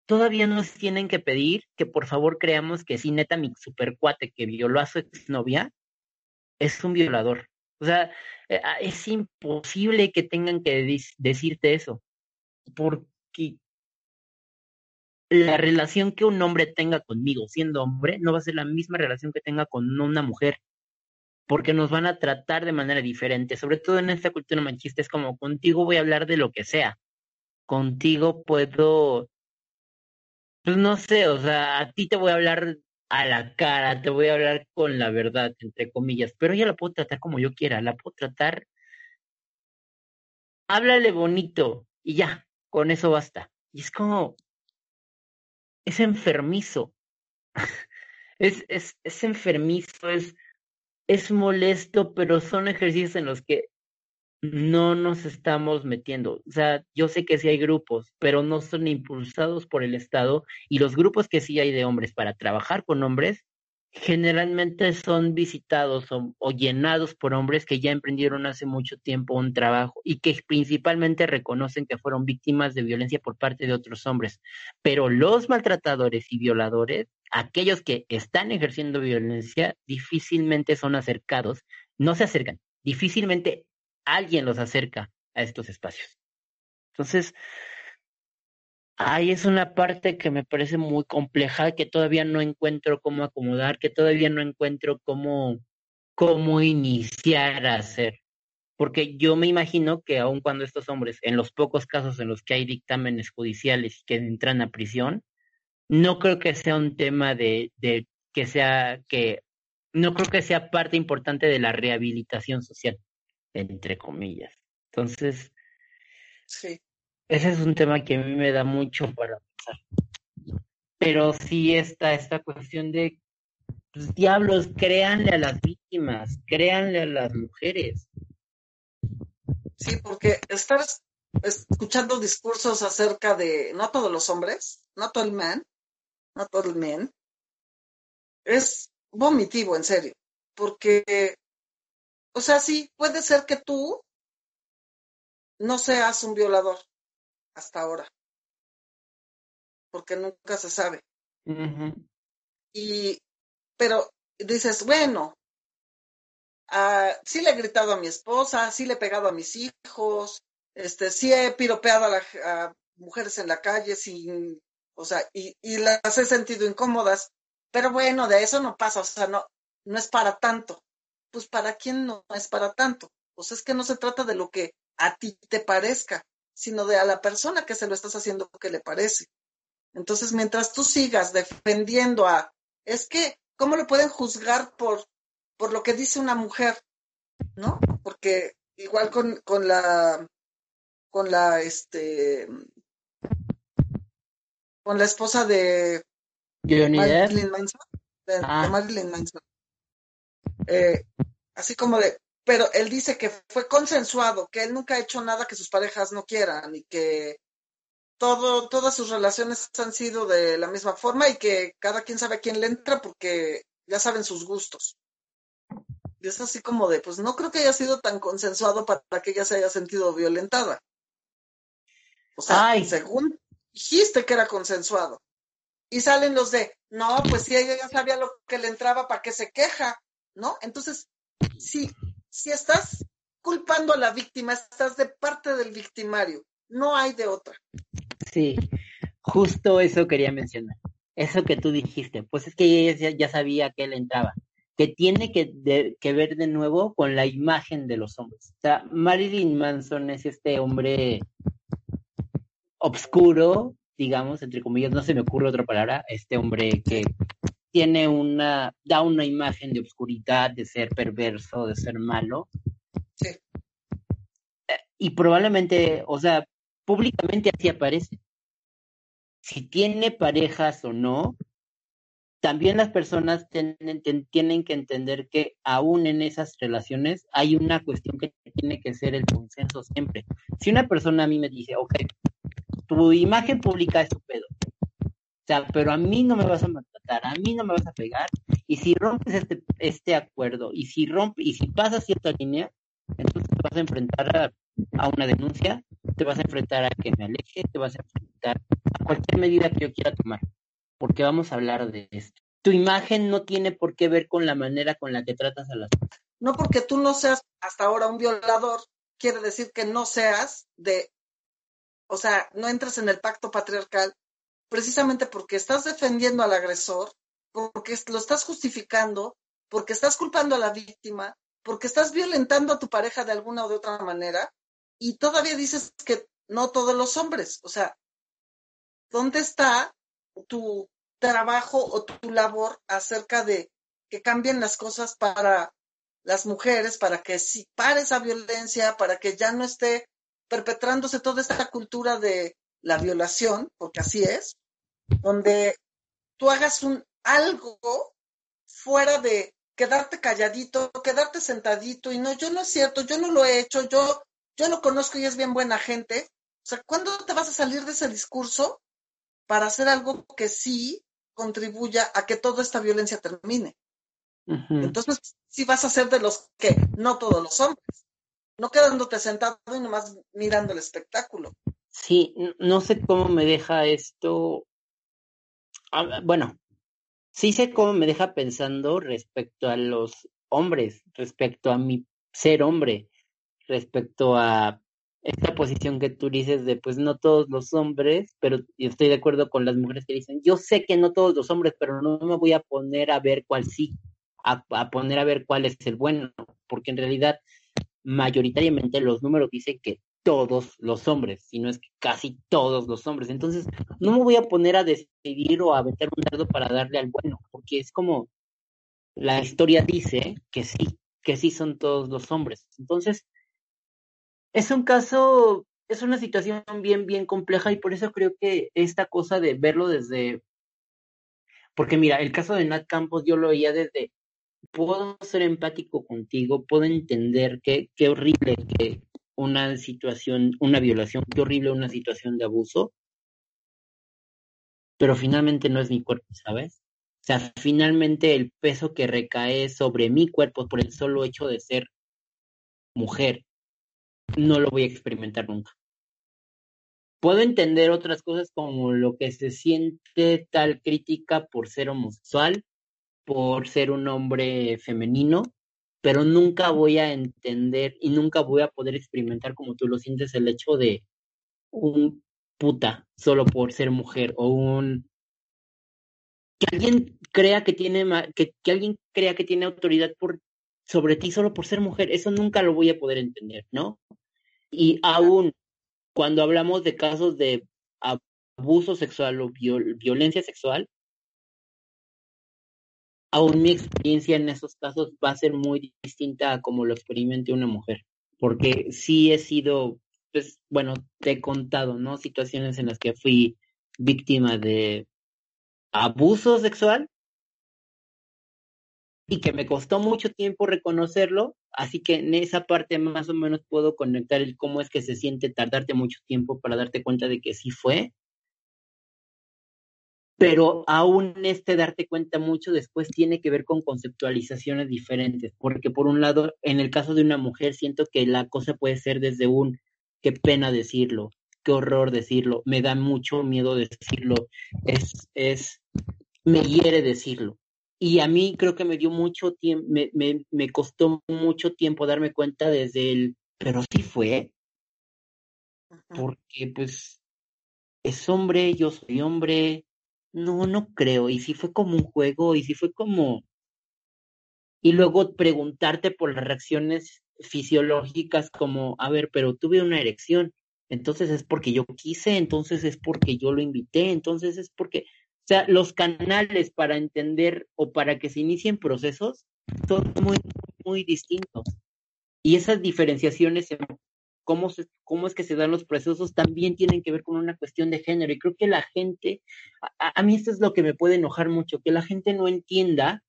todavía nos tienen que pedir que por favor creamos que sí, neta, mi supercuate que violó a su exnovia es un violador. O sea, eh, ah, es imposible que tengan que decirte eso porque la relación que un hombre tenga conmigo siendo hombre no va a ser la misma relación que tenga con una mujer, porque nos van a tratar de manera diferente, sobre todo en esta cultura machista, es como contigo voy a hablar de lo que sea, contigo puedo, pues no sé, o sea, a ti te voy a hablar a la cara, te voy a hablar con la verdad, entre comillas, pero ella la puedo tratar como yo quiera, la puedo tratar, háblale bonito y ya, con eso basta. Y es como, es enfermizo, [laughs] es, es, es enfermizo, es, es molesto, pero son ejercicios en los que no nos estamos metiendo. O sea, yo sé que sí hay grupos, pero no son impulsados por el Estado y los grupos que sí hay de hombres para trabajar con hombres generalmente son visitados o, llenados por hombres que ya emprendieron hace mucho tiempo un trabajo y que principalmente reconocen que fueron víctimas de violencia por parte de otros hombres. Pero los maltratadores y violadores, aquellos que están ejerciendo violencia, difícilmente son acercados, no se acercan, difícilmente alguien los acerca a estos espacios. Entonces, ahí es una parte que me parece muy compleja, que todavía no encuentro cómo acomodar, que todavía no encuentro cómo, cómo iniciar a hacer. Porque yo me imagino que aun cuando estos hombres, en los pocos casos en los que hay dictámenes judiciales que entran a prisión, no creo que sea un tema de, de que sea, que no creo que sea parte importante de la rehabilitación social, entre comillas. Entonces, Sí. Ese es un tema que a mí me da mucho para pensar. Pero sí está esta cuestión de, pues, diablos, créanle a las víctimas, créanle a las mujeres. Sí, porque estar es- escuchando discursos acerca de no todos los hombres, no todo el man, no todo el men, es vomitivo, en serio. Porque, o sea, sí, puede ser que tú no seas un violador hasta ahora, porque nunca se sabe. Y, pero dices, bueno, ah, sí le he gritado a mi esposa, sí le he pegado a mis hijos, este, sí he piropeado a, la- a mujeres en la calle sin, o sea, y, y las he sentido incómodas, pero bueno, de eso no pasa, o sea, no, no es para tanto. Pues para quién no es para tanto. Pues es que no se trata de lo que a ti te parezca, sino de a la persona que se lo estás haciendo que le parece. Entonces, mientras tú sigas defendiendo a, es que, ¿cómo le pueden juzgar por, por lo que dice una mujer? ¿No? Porque igual con, con la, con la, este, con la esposa de. Marilyn Manson, de, de Ah. Marilyn Manson. Eh, así como de, pero él dice que fue consensuado, que él nunca ha hecho nada que sus parejas no quieran y que todo, todas sus relaciones han sido de la misma forma y que cada quien sabe a quién le entra porque ya saben sus gustos. Y es así como de, pues no creo que haya sido tan consensuado para que ella se haya sentido violentada. O sea, Ay. según dijiste que era consensuado. Y salen los de, no, pues si ella ya sabía lo que le entraba, ¿para qué se queja? ¿No? Entonces, si, si estás culpando a la víctima, estás de parte del victimario. No hay de otra. Sí, justo eso quería mencionar. Eso que tú dijiste, pues es que ella ya, sabía que él entraba, que tiene que, que ver de nuevo con la imagen de los hombres. O sea, Marilyn Manson es este hombre obscuro, digamos, entre comillas, no se me ocurre otra palabra, este hombre que tiene una, da una imagen de obscuridad, de ser perverso, de ser malo. Sí. Y probablemente, o sea, públicamente así aparece. Si tiene parejas o no, también las personas tienen, ten- tienen que entender que aún en esas relaciones hay una cuestión que tiene que ser el consenso siempre. Si una persona a mí me dice, ok, tu imagen pública es tu pedo, o sea, pero a mí no me vas a a mí no me vas a pegar, y si rompes este, este acuerdo, y si rompe, y si pasas cierta línea, entonces te vas a enfrentar a, a una denuncia, te vas a enfrentar a que me aleje, te vas a enfrentar a cualquier medida que yo quiera tomar, porque vamos a hablar de esto. Tu imagen no tiene por qué ver con la manera con la que tratas a las No porque tú no seas hasta ahora un violador, quiere decir que no seas de, o sea, no entres en el pacto patriarcal, precisamente porque estás defendiendo al agresor, porque lo estás justificando, porque estás culpando a la víctima, porque estás violentando a tu pareja de alguna o de otra manera, y todavía dices que no todos los hombres, o sea, ¿dónde está tu trabajo o tu labor acerca de que cambien las cosas para las mujeres, para que si pare esa violencia, para que ya no esté perpetrándose toda esta cultura de la violación, porque así es, donde tú hagas un algo fuera de quedarte calladito, quedarte sentadito y no, yo no es cierto, yo no lo he hecho, yo, yo lo conozco y es bien buena gente. O sea, ¿cuándo te vas a salir de ese discurso para hacer algo que sí contribuya a que toda esta violencia termine? Ujú. Entonces, sí vas a ser de los que, no todos los hombres, no quedándote sentado y nomás mirando el espectáculo. Sí, no sé cómo me deja esto. Ah, Bueno, sí sé cómo me deja pensando respecto a los hombres, respecto a mi ser hombre, respecto a esta posición que tú dices de pues no todos los hombres, pero estoy de acuerdo con las mujeres que dicen, yo sé que no todos los hombres, pero no me voy a poner a ver cuál sí, a, a poner a ver cuál es el bueno, porque en realidad mayoritariamente los números dicen que todos los hombres, si no es que casi todos los hombres. Entonces, no me voy a poner a decidir o a meter un dardo para darle al bueno, porque es como la historia dice que sí, que sí son todos los hombres. Entonces, es un caso, es una situación bien, bien compleja y por eso creo que esta cosa de verlo desde, porque mira, el caso de Nat Campos yo lo veía desde, puedo ser empático contigo, puedo entender que qué horrible que una situación, una violación, qué horrible una situación de abuso, pero finalmente no es mi cuerpo, ¿sabes? O sea, finalmente el peso que recae sobre mi cuerpo por el solo hecho de ser mujer, no lo voy a experimentar nunca. puedo entender otras cosas como lo que se siente tal crítica por ser homosexual, por ser un hombre femenino, pero nunca voy a entender y nunca voy a poder experimentar como tú lo sientes el hecho de un puta solo por ser mujer o un que alguien crea que tiene que, que alguien crea que tiene autoridad por sobre ti solo por ser mujer, eso nunca lo voy a poder entender, ¿no? Y aún cuando hablamos de casos de abuso sexual o violencia sexual, aún mi experiencia en esos casos va a ser muy distinta a como lo experimente una mujer, porque sí he sido, pues, bueno, te he contado, ¿no? Situaciones en las que fui víctima de abuso sexual y que me costó mucho tiempo reconocerlo, así que en esa parte más o menos puedo conectar el cómo es que se siente tardarte mucho tiempo para darte cuenta de que sí fue, pero aún este darte cuenta mucho después tiene que ver con conceptualizaciones diferentes, porque por un lado, en el caso de una mujer, siento que la cosa puede ser desde un qué pena decirlo, qué horror decirlo, me da mucho miedo decirlo, es, es, me hiere decirlo y a mí creo que me dio mucho tiempo, me, me, me, costó mucho tiempo darme cuenta desde el, pero sí fue, porque pues es hombre, yo soy hombre, no, no creo, y si fue como un juego, y si fue como, y luego preguntarte por las reacciones fisiológicas como, a ver, pero tuve una erección, entonces es porque yo quise, entonces es porque yo lo invité, entonces es porque, o sea, los canales para entender o para que se inicien procesos son muy, muy distintos. Y esas diferenciaciones en cómo, se, cómo es que se dan los procesos también tienen que ver con una cuestión de género. Y creo que la gente, a, a mí esto es lo que me puede enojar mucho, que la gente no entienda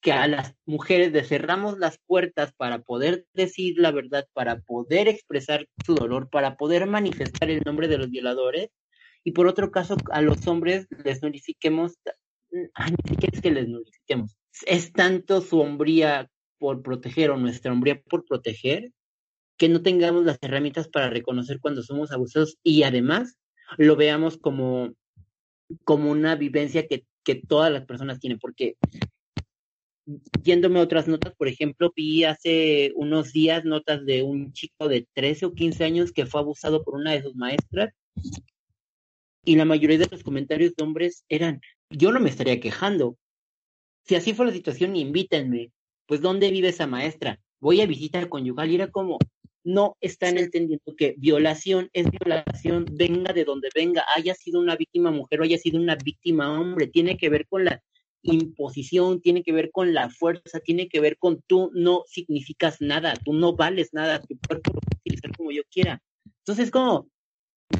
que a las mujeres le cerramos las puertas para poder decir la verdad, para poder expresar su dolor, para poder manifestar el nombre de los violadores, y por otro caso a los hombres les nullifiquemos, ay, ni siquiera es que les nullifiquemos, es tanto su hombría por proteger o nuestra hombría por proteger que no tengamos las herramientas para reconocer cuando somos abusados y además lo veamos como, como una vivencia que, que todas las personas tienen, porque yéndome a otras notas, por ejemplo, vi hace unos días notas de un chico de 13 o 15 años que fue abusado por una de sus maestras y la mayoría de los comentarios de hombres eran, yo no me estaría quejando. Si así fue la situación, invítenme. Pues, ¿dónde vive esa maestra? Voy a visitar conyugal y era como, no están entendiendo que violación es violación, venga de donde venga, haya sido una víctima mujer o haya sido una víctima hombre, tiene que ver con la imposición, tiene que ver con la fuerza, tiene que ver con tú no significas nada, tú no vales nada, tu cuerpo lo puedo utilizar como yo quiera. Entonces, como,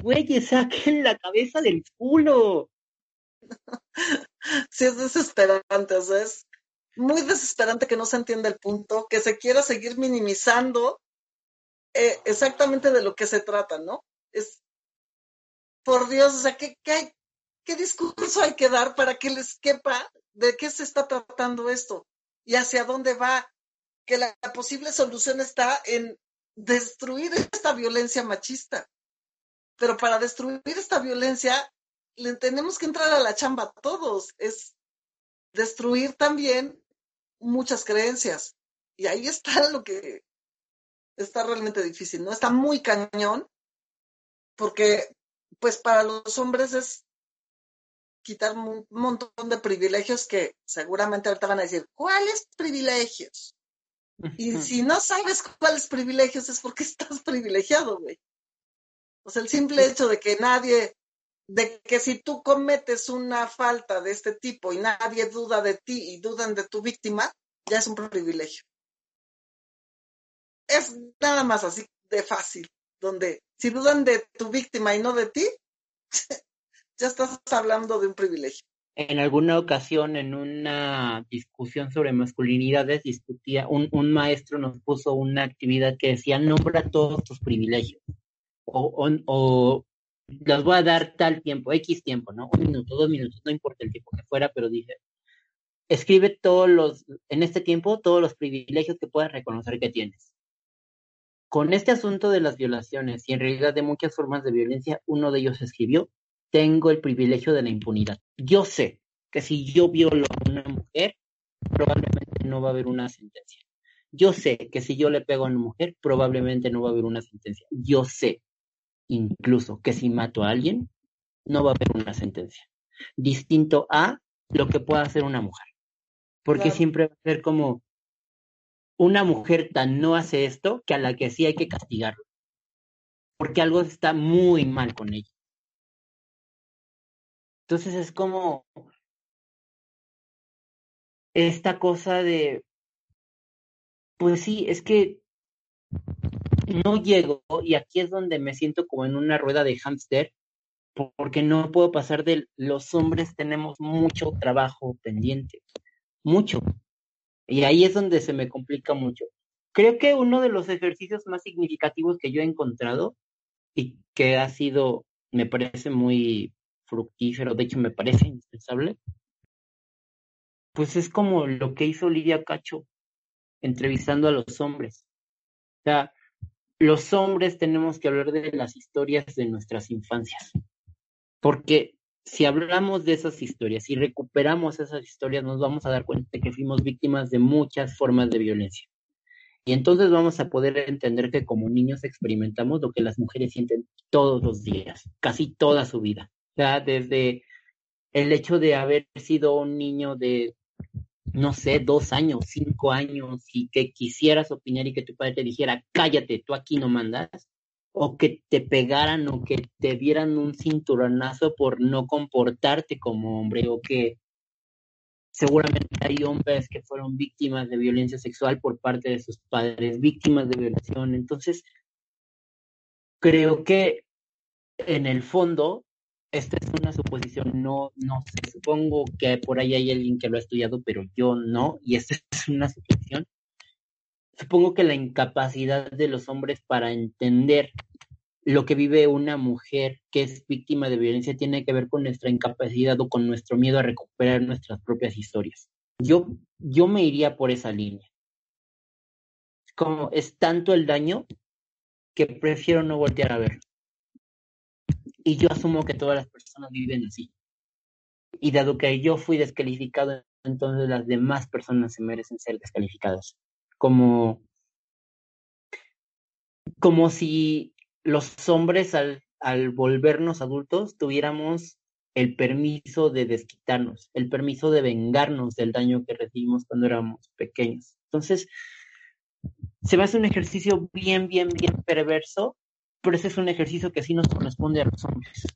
güey, saquen la cabeza del culo. [laughs] Sí, es desesperante, o sea, es muy desesperante que no se entienda el punto, que se quiera seguir minimizando eh, exactamente de lo que se trata, ¿no? Es, por Dios, o sea, ¿qué, qué, hay, ¿qué discurso hay que dar para que les quepa de qué se está tratando esto y hacia dónde va? Que la, la posible solución está en destruir esta violencia machista. Pero para destruir esta violencia, le tenemos que entrar a la chamba todos. Es destruir también muchas creencias. Y ahí está lo que está realmente difícil, ¿no? Está muy cañón, porque pues para los hombres es quitar un montón de privilegios que seguramente ahorita van a decir, ¿cuáles privilegios? Y si no sabes cuáles privilegios es porque [laughs] estás privilegiado, güey. O sea, el simple hecho de que nadie, de que si tú cometes una falta de este tipo y nadie duda de ti y dudan de tu víctima, ya es un privilegio. Es nada más así de fácil, donde si dudan de tu víctima y no de ti, [laughs] ya estás hablando de un privilegio. En alguna ocasión, en una discusión sobre masculinidades, discutía, un, un maestro nos puso una actividad que decía, nombra todos tus privilegios. O, o, o los voy a dar tal tiempo, X tiempo, ¿no? Un minuto, dos minutos, no importa el tiempo que fuera, pero dije, escribe todos los, en este tiempo, todos los privilegios que puedas reconocer que tienes. Con este asunto de las violaciones y en realidad de muchas formas de violencia, uno de ellos escribió, tengo el privilegio de la impunidad. Yo sé que si yo violo a una mujer, probablemente no va a haber una sentencia. Yo sé que si yo le pego a una mujer, probablemente no va a haber una sentencia. Yo sé incluso que si mato a alguien, no va a haber una sentencia. Distinto a lo que pueda hacer una mujer. Porque Claro. siempre va a ser como una mujer tan no hace esto que a la que sí hay que castigarlo. Porque algo está muy mal con ella. Entonces es como esta cosa de, pues sí, es que no llego y aquí es donde me siento como en una rueda de hámster porque no puedo pasar de los hombres tenemos mucho trabajo pendiente, mucho. Y ahí es donde se me complica mucho. Creo que uno de los ejercicios más significativos que yo he encontrado y que ha sido, me parece muy fructífero, de hecho me parece [laughs] indispensable, pues es como lo que hizo Lidia Cacho entrevistando a los hombres. O sea, los hombres tenemos que hablar de las historias de nuestras infancias. Porque si hablamos de esas historias y recuperamos esas historias, nos vamos a dar cuenta de que fuimos víctimas de muchas formas de violencia. Y entonces vamos a poder entender que como niños experimentamos lo que las mujeres sienten todos los días, casi toda su vida. O desde el hecho de haber sido un niño de, no sé, dos años, cinco años, y que quisieras opinar y que tu padre te dijera, cállate, tú aquí no mandas, o que te pegaran o que te dieran un cinturonazo por no comportarte como hombre, o que seguramente hay hombres que fueron víctimas de violencia sexual por parte de sus padres, víctimas de violación. Entonces, creo que en el fondo, esta es una suposición, no, no sé, supongo que por ahí hay alguien que lo ha estudiado, pero yo no, y esta [laughs] es una suposición. Supongo que la incapacidad de los hombres para entender lo que vive una mujer que es víctima de violencia tiene que ver con nuestra incapacidad o con nuestro miedo a recuperar nuestras propias historias. Yo, yo me iría por esa línea. Como es tanto el daño que prefiero no voltear a ver. Y yo asumo que todas las personas viven así. Y dado que yo fui descalificado, entonces las demás personas se merecen ser descalificadas. Como, como si los hombres al, al volvernos adultos tuviéramos el permiso de desquitarnos, el permiso de vengarnos del daño que recibimos cuando éramos pequeños. Entonces, se me hace un ejercicio bien, bien, bien perverso, pero ese es un ejercicio que sí nos corresponde a los hombres.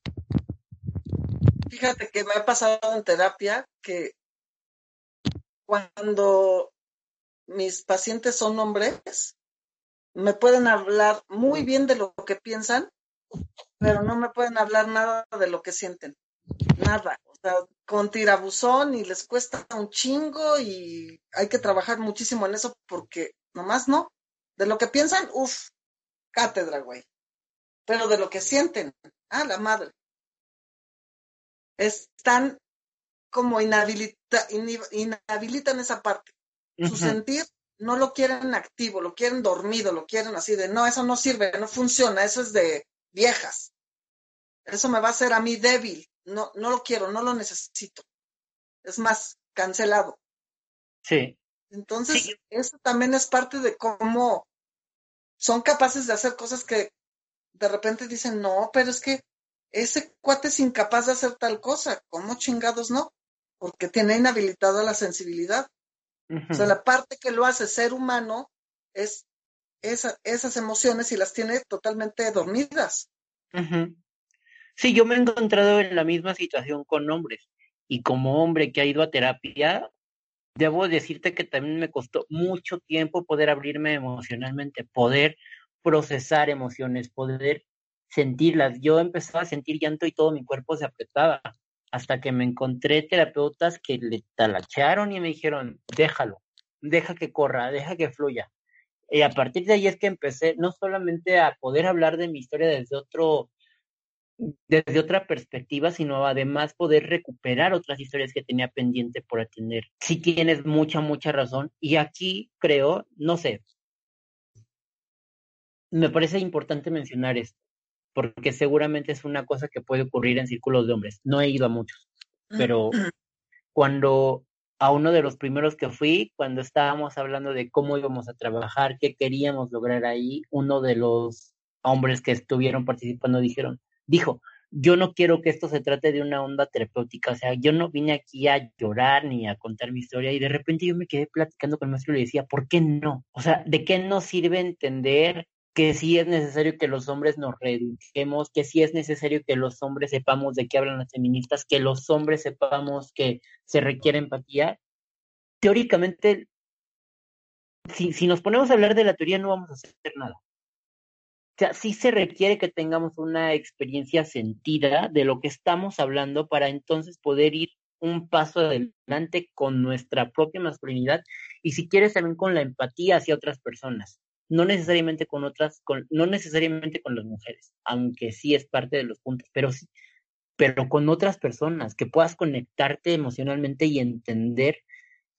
Fíjate que me ha pasado en terapia que cuando mis pacientes son hombres, me pueden hablar muy bien de lo que piensan, pero no me pueden hablar nada de lo que sienten. Nada. O sea, con tirabuzón y les cuesta un chingo y hay que trabajar muchísimo en eso porque nomás no. De lo que piensan, uff, cátedra, güey. Pero de lo que sienten, ah, la madre. Están como inhabilita, inhabilitan esa parte. Su sentir no lo quieren activo, lo quieren dormido, lo quieren así de, no, eso no sirve, no funciona, eso es de viejas. Eso me va a hacer a mí débil. No, no lo quiero, no lo necesito. Es más, cancelado. Sí, Entonces, Sí. eso también es parte de cómo son capaces de hacer cosas que de repente dicen, no, pero es que ese cuate es incapaz de hacer tal cosa. ¿Cómo chingados no? Porque tiene inhabilitada la sensibilidad. O sea, la parte que lo hace ser humano es esa- esas emociones y las tiene totalmente dormidas. Sí, yo me he encontrado en la misma situación con hombres y como hombre que ha ido a terapia, debo decirte que también me costó mucho tiempo poder abrirme emocionalmente, poder procesar emociones, poder sentirlas. Yo empezaba a sentir llanto y todo mi cuerpo se apretaba hasta que me encontré terapeutas que le talacharon y me dijeron, déjalo, deja que corra, deja que fluya. Y a partir de ahí es que empecé no solamente a poder hablar de mi historia desde otro desde otra perspectiva, sino además poder recuperar otras historias que tenía pendiente por atender. Sí tienes mucha, mucha razón. Y aquí creo, no sé, me parece importante mencionar esto, porque seguramente es una cosa que puede ocurrir en círculos de hombres. No he ido a muchos, pero cuando a uno de los primeros que fui, cuando estábamos hablando de cómo íbamos a trabajar, qué queríamos lograr ahí, uno de los hombres que estuvieron participando dijeron, dijo, yo no quiero que esto se trate de una onda terapéutica, o sea, yo no vine aquí a llorar ni a contar mi historia y de repente yo me quedé platicando con el maestro y le decía, ¿por qué no? O sea, ¿de qué nos sirve entender que sí es necesario que los hombres nos reeduquemos, que sí es necesario que los hombres sepamos de qué hablan las feministas, que los hombres sepamos que se requiere empatía? Teóricamente, si, si nos ponemos a hablar de la teoría no vamos a hacer nada o sea, sí se requiere que tengamos una experiencia sentida de lo que estamos hablando para entonces poder ir un paso adelante con nuestra propia masculinidad y si quieres también con la empatía hacia otras personas, no necesariamente con otras, con, no necesariamente con las mujeres, aunque sí es parte de los puntos, pero sí, pero con otras personas, que puedas conectarte emocionalmente y entender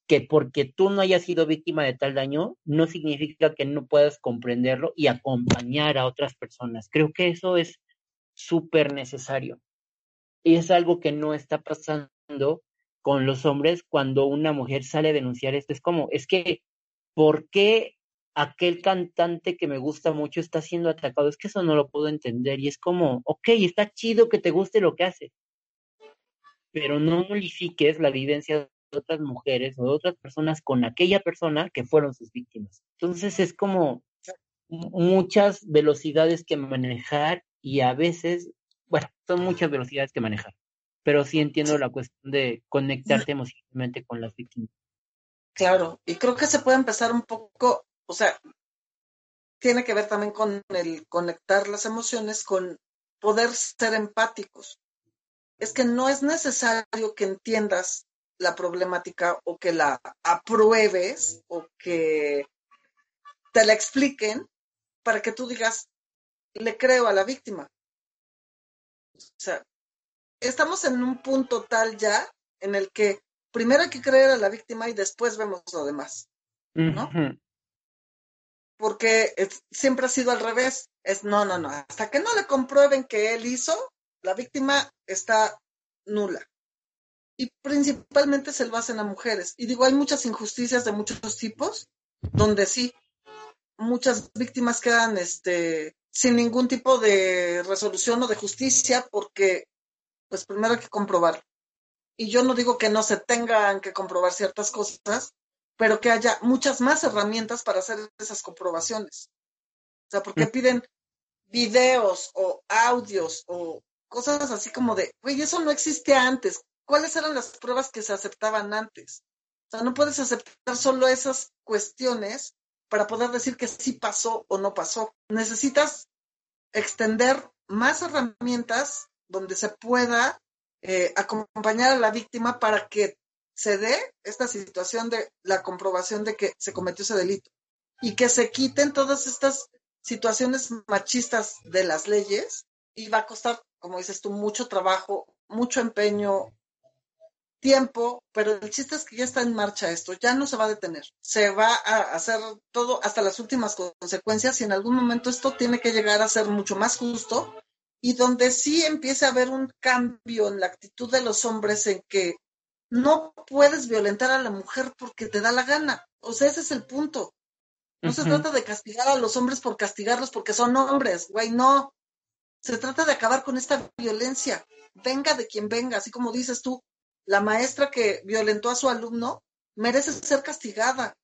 que porque tú no hayas sido víctima de tal daño, no significa que no puedas comprenderlo y acompañar a otras personas. Creo que eso es súper necesario. Y es algo que no está pasando con los hombres cuando una mujer sale a denunciar esto. Es como, es que, ¿por qué aquel cantante que me gusta mucho está siendo atacado? Es que eso no lo puedo entender. Y es como, ok, está chido que te guste lo que hace, pero no nulifiques la vivencia otras mujeres o de otras personas con aquella persona que fueron sus víctimas. Entonces es como muchas velocidades que manejar y a veces, bueno, son muchas velocidades que manejar, pero sí entiendo la cuestión de conectarte emocionalmente con las víctimas. Claro, y creo que se puede empezar un poco, o sea, tiene que ver también con el conectar las emociones, con poder ser empáticos. Es que no es necesario que entiendas la problemática o que la apruebes o que te la expliquen para que tú digas, le creo a la víctima. O sea, estamos en un punto tal ya en el que primero hay que creer a la víctima y después vemos lo demás, ¿no? Porque siempre ha sido al revés. Es no, no, no. Hasta que no le comprueben que él hizo, la víctima está nula y principalmente se lo hacen a mujeres. Y digo, hay muchas injusticias de muchos tipos, donde sí, muchas víctimas quedan este, sin ningún tipo de resolución o de justicia, porque, pues primero hay que comprobar. Y yo no digo que no se tengan que comprobar ciertas cosas, pero que haya muchas más herramientas para hacer esas comprobaciones. O sea, porque mm. piden videos o audios o cosas así como de, güey, eso no existía antes. ¿cuáles eran las pruebas que se aceptaban antes? O sea, no puedes aceptar solo esas cuestiones para poder decir que sí pasó o no pasó. Necesitas extender más herramientas donde se pueda eh, acompañar a la víctima para que se dé esta situación de la comprobación de que se cometió ese delito y que se quiten todas estas situaciones machistas de las leyes y va a costar, como dices tú, mucho trabajo, mucho empeño, tiempo, pero el chiste es que ya está en marcha esto, ya no se va a detener, se va a hacer todo hasta las últimas consecuencias y en algún momento esto tiene que llegar a ser mucho más justo y donde sí empiece a haber un cambio en la actitud de los hombres en que no puedes violentar a la mujer porque te da la gana, o sea, ese es el punto. No se trata de castigar a los hombres por castigarlos porque son hombres, güey, no. Se trata de acabar con esta violencia, venga de quien venga, así como dices tú, la maestra que violentó a su alumno merece ser castigada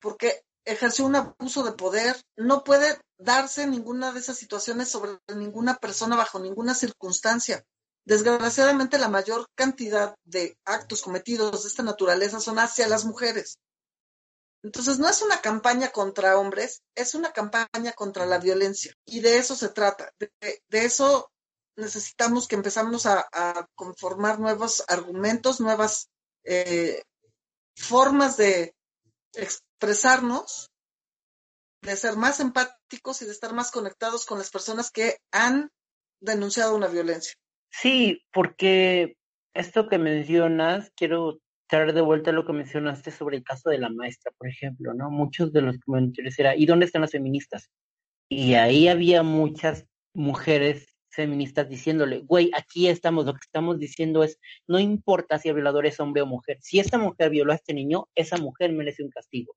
porque ejerció un abuso de poder. No puede darse ninguna de esas situaciones sobre ninguna persona bajo ninguna circunstancia. Desgraciadamente, la mayor cantidad de actos cometidos de esta naturaleza son hacia las mujeres. Entonces, no es una campaña contra hombres, es una campaña contra la violencia. Y de eso se trata. De, eso necesitamos que empezamos a, conformar nuevos argumentos, nuevas eh, formas de expresarnos, de ser más empáticos y de estar más conectados con las personas que han denunciado una violencia. Sí, porque esto que mencionas, quiero traer de vuelta lo que mencionaste sobre el caso de la maestra, por ejemplo, ¿no? Muchos de los comentarios era, ¿y dónde están las feministas? Y ahí había muchas mujeres feministas diciéndole, güey, aquí estamos, lo que estamos diciendo es, no importa si el violador es hombre o mujer, si esta mujer violó a este niño, esa mujer merece un castigo.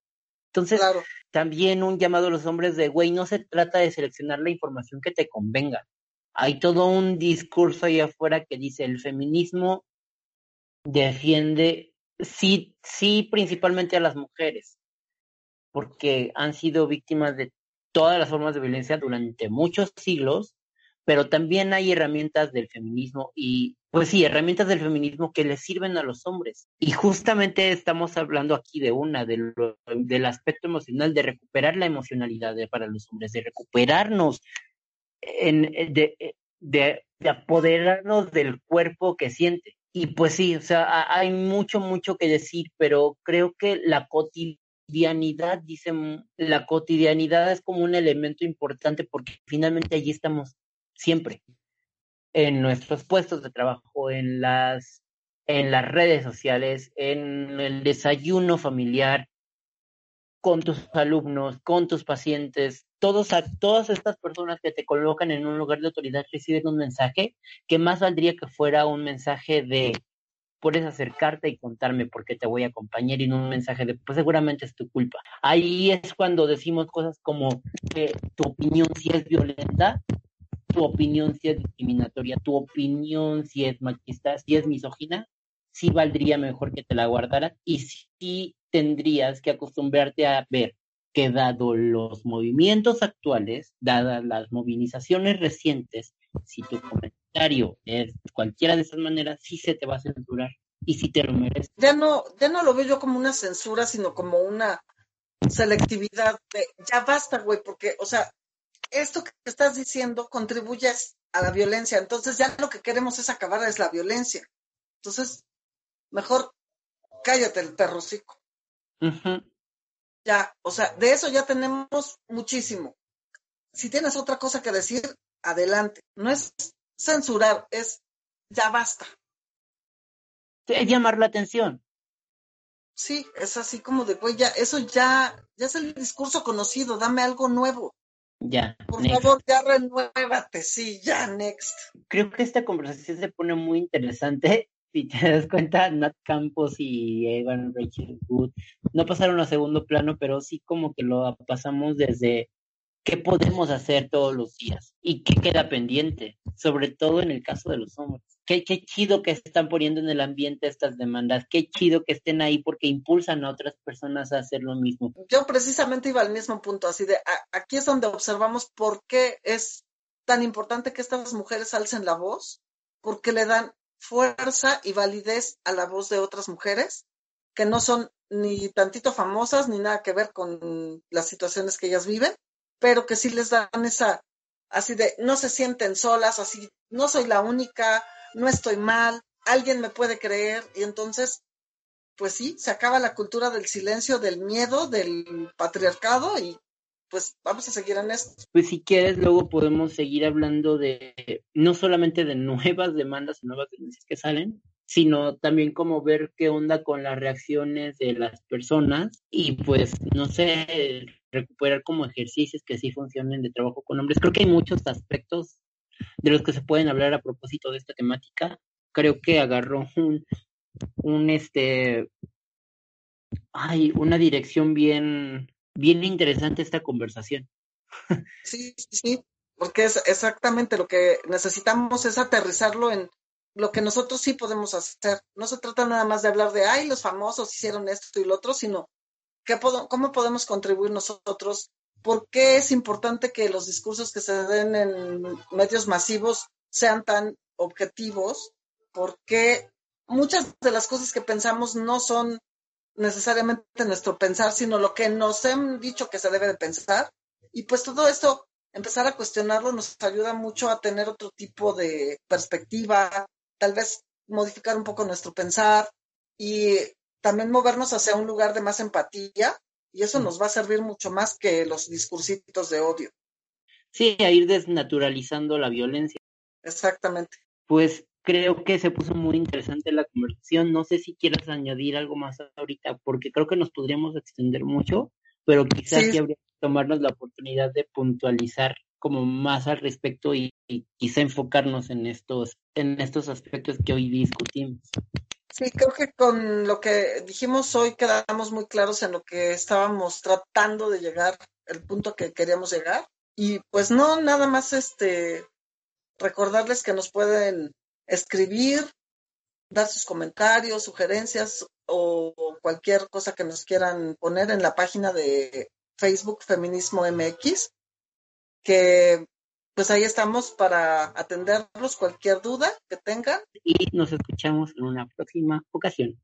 Entonces, Claro. también un llamado a los hombres de, güey, no se trata de seleccionar la información que te convenga. Hay todo un discurso ahí afuera que dice, el feminismo defiende, sí, sí, principalmente a las mujeres, porque han sido víctimas de todas las formas de violencia durante muchos siglos, pero también hay herramientas del feminismo y, pues sí, herramientas del feminismo que les sirven a los hombres. Y justamente estamos hablando aquí de una, del aspecto emocional, de recuperar la emocionalidad de- para los hombres, de recuperarnos, en, de, de, de apoderarnos del cuerpo que siente. Y pues sí, o sea, ha- hay mucho, mucho que decir, pero creo que la cotidianidad, dicen, la cotidianidad es como un elemento importante porque finalmente allí estamos siempre, en nuestros puestos de trabajo, en las, en las redes sociales, en el desayuno familiar, con tus alumnos, con tus pacientes, todos a, todas estas personas que te colocan en un lugar de autoridad reciben un mensaje que más valdría que fuera un mensaje de puedes acercarte y contarme por qué te voy a acompañar y no un mensaje de pues seguramente es tu culpa. Ahí es cuando decimos cosas como que tu opinión si es violenta, tu opinión si es discriminatoria, tu opinión si es machista, si es misógina, sí valdría mejor que te la guardaras y sí tendrías que acostumbrarte a ver que dado los movimientos actuales, dadas las movilizaciones recientes, si tu comentario es cualquiera de esas maneras, sí se te va a censurar y sí te lo mereces. Ya no, ya no lo veo yo como una censura, sino como una selectividad de ya basta, güey, porque, o sea, esto que estás diciendo contribuye a la violencia. Entonces ya lo que queremos es acabar es la violencia. Entonces, mejor cállate el perrocico. Ujú. Ya, o sea, de eso ya tenemos muchísimo. Si tienes otra cosa que decir, adelante. No es censurar, es ya basta. Es llamar la atención. Sí, es así como de, güey, ya, eso ya, ya es el discurso conocido, dame algo nuevo. Ya. Por next. favor, ya renuévate, sí, ya, next. Creo que esta conversación se pone muy interesante. Si te das cuenta, Nat Campos y Evan Rachel Wood no pasaron a segundo plano, pero sí como que lo pasamos desde qué podemos hacer todos los días y qué queda pendiente, sobre todo en el caso de los hombres. Qué, qué chido que están poniendo en el ambiente estas demandas, qué chido que estén ahí porque impulsan a otras personas a hacer lo mismo. Yo precisamente iba al mismo punto, así de, aquí es donde observamos por qué es tan importante que estas mujeres alcen la voz, porque le dan fuerza y validez a la voz de otras mujeres que no son ni tantito famosas ni nada que ver con las situaciones que ellas viven, pero que sí les dan esa, así de, no se sienten solas, así, no soy la única, no estoy mal, alguien me puede creer, y entonces, pues sí, se acaba la cultura del silencio, del miedo, del patriarcado, y pues vamos a seguir en esto. Pues si quieres, luego podemos seguir hablando de no solamente de nuevas demandas y nuevas denuncias que salen, sino también como ver qué onda con las reacciones de las personas y pues, no sé, recuperar como ejercicios que sí funcionen de trabajo con hombres. Creo que hay muchos aspectos de los que se pueden hablar a propósito de esta temática. Creo que agarró un, un este, ay, una dirección bien, bien interesante esta conversación. Sí, sí, porque es exactamente lo que necesitamos es aterrizarlo en lo que nosotros sí podemos hacer. No se trata nada más de hablar de, ay, los famosos hicieron esto y lo otro, sino ¿qué cómo podemos contribuir nosotros. ¿Por qué es importante que los discursos que se den en medios masivos sean tan objetivos? Porque muchas de las cosas que pensamos no son necesariamente nuestro pensar, sino lo que nos han dicho que se debe de pensar. Y pues todo esto, empezar a cuestionarlo nos ayuda mucho a tener otro tipo de perspectiva, tal vez modificar un poco nuestro pensar y también movernos hacia un lugar de más empatía y eso nos va a servir mucho más que los discursitos de odio. Sí, a ir desnaturalizando la violencia. Exactamente. Pues creo que se puso muy interesante la conversación. No sé si quieras añadir algo más ahorita, porque creo que nos podríamos extender mucho, pero quizás Sí. sí habría que tomarnos la oportunidad de puntualizar como más al respecto y, y quizá enfocarnos en estos, en estos aspectos que hoy discutimos. Sí, creo que con lo que dijimos hoy quedamos muy claros en lo que estábamos tratando de llegar, el punto que queríamos llegar. Y pues no, nada más este recordarles que nos pueden escribir, dar sus comentarios, sugerencias o cualquier cosa que nos quieran poner en la página de Facebook Feminismo MX, que pues ahí estamos para atenderlos cualquier duda que tengan. Y nos escuchamos en una próxima ocasión.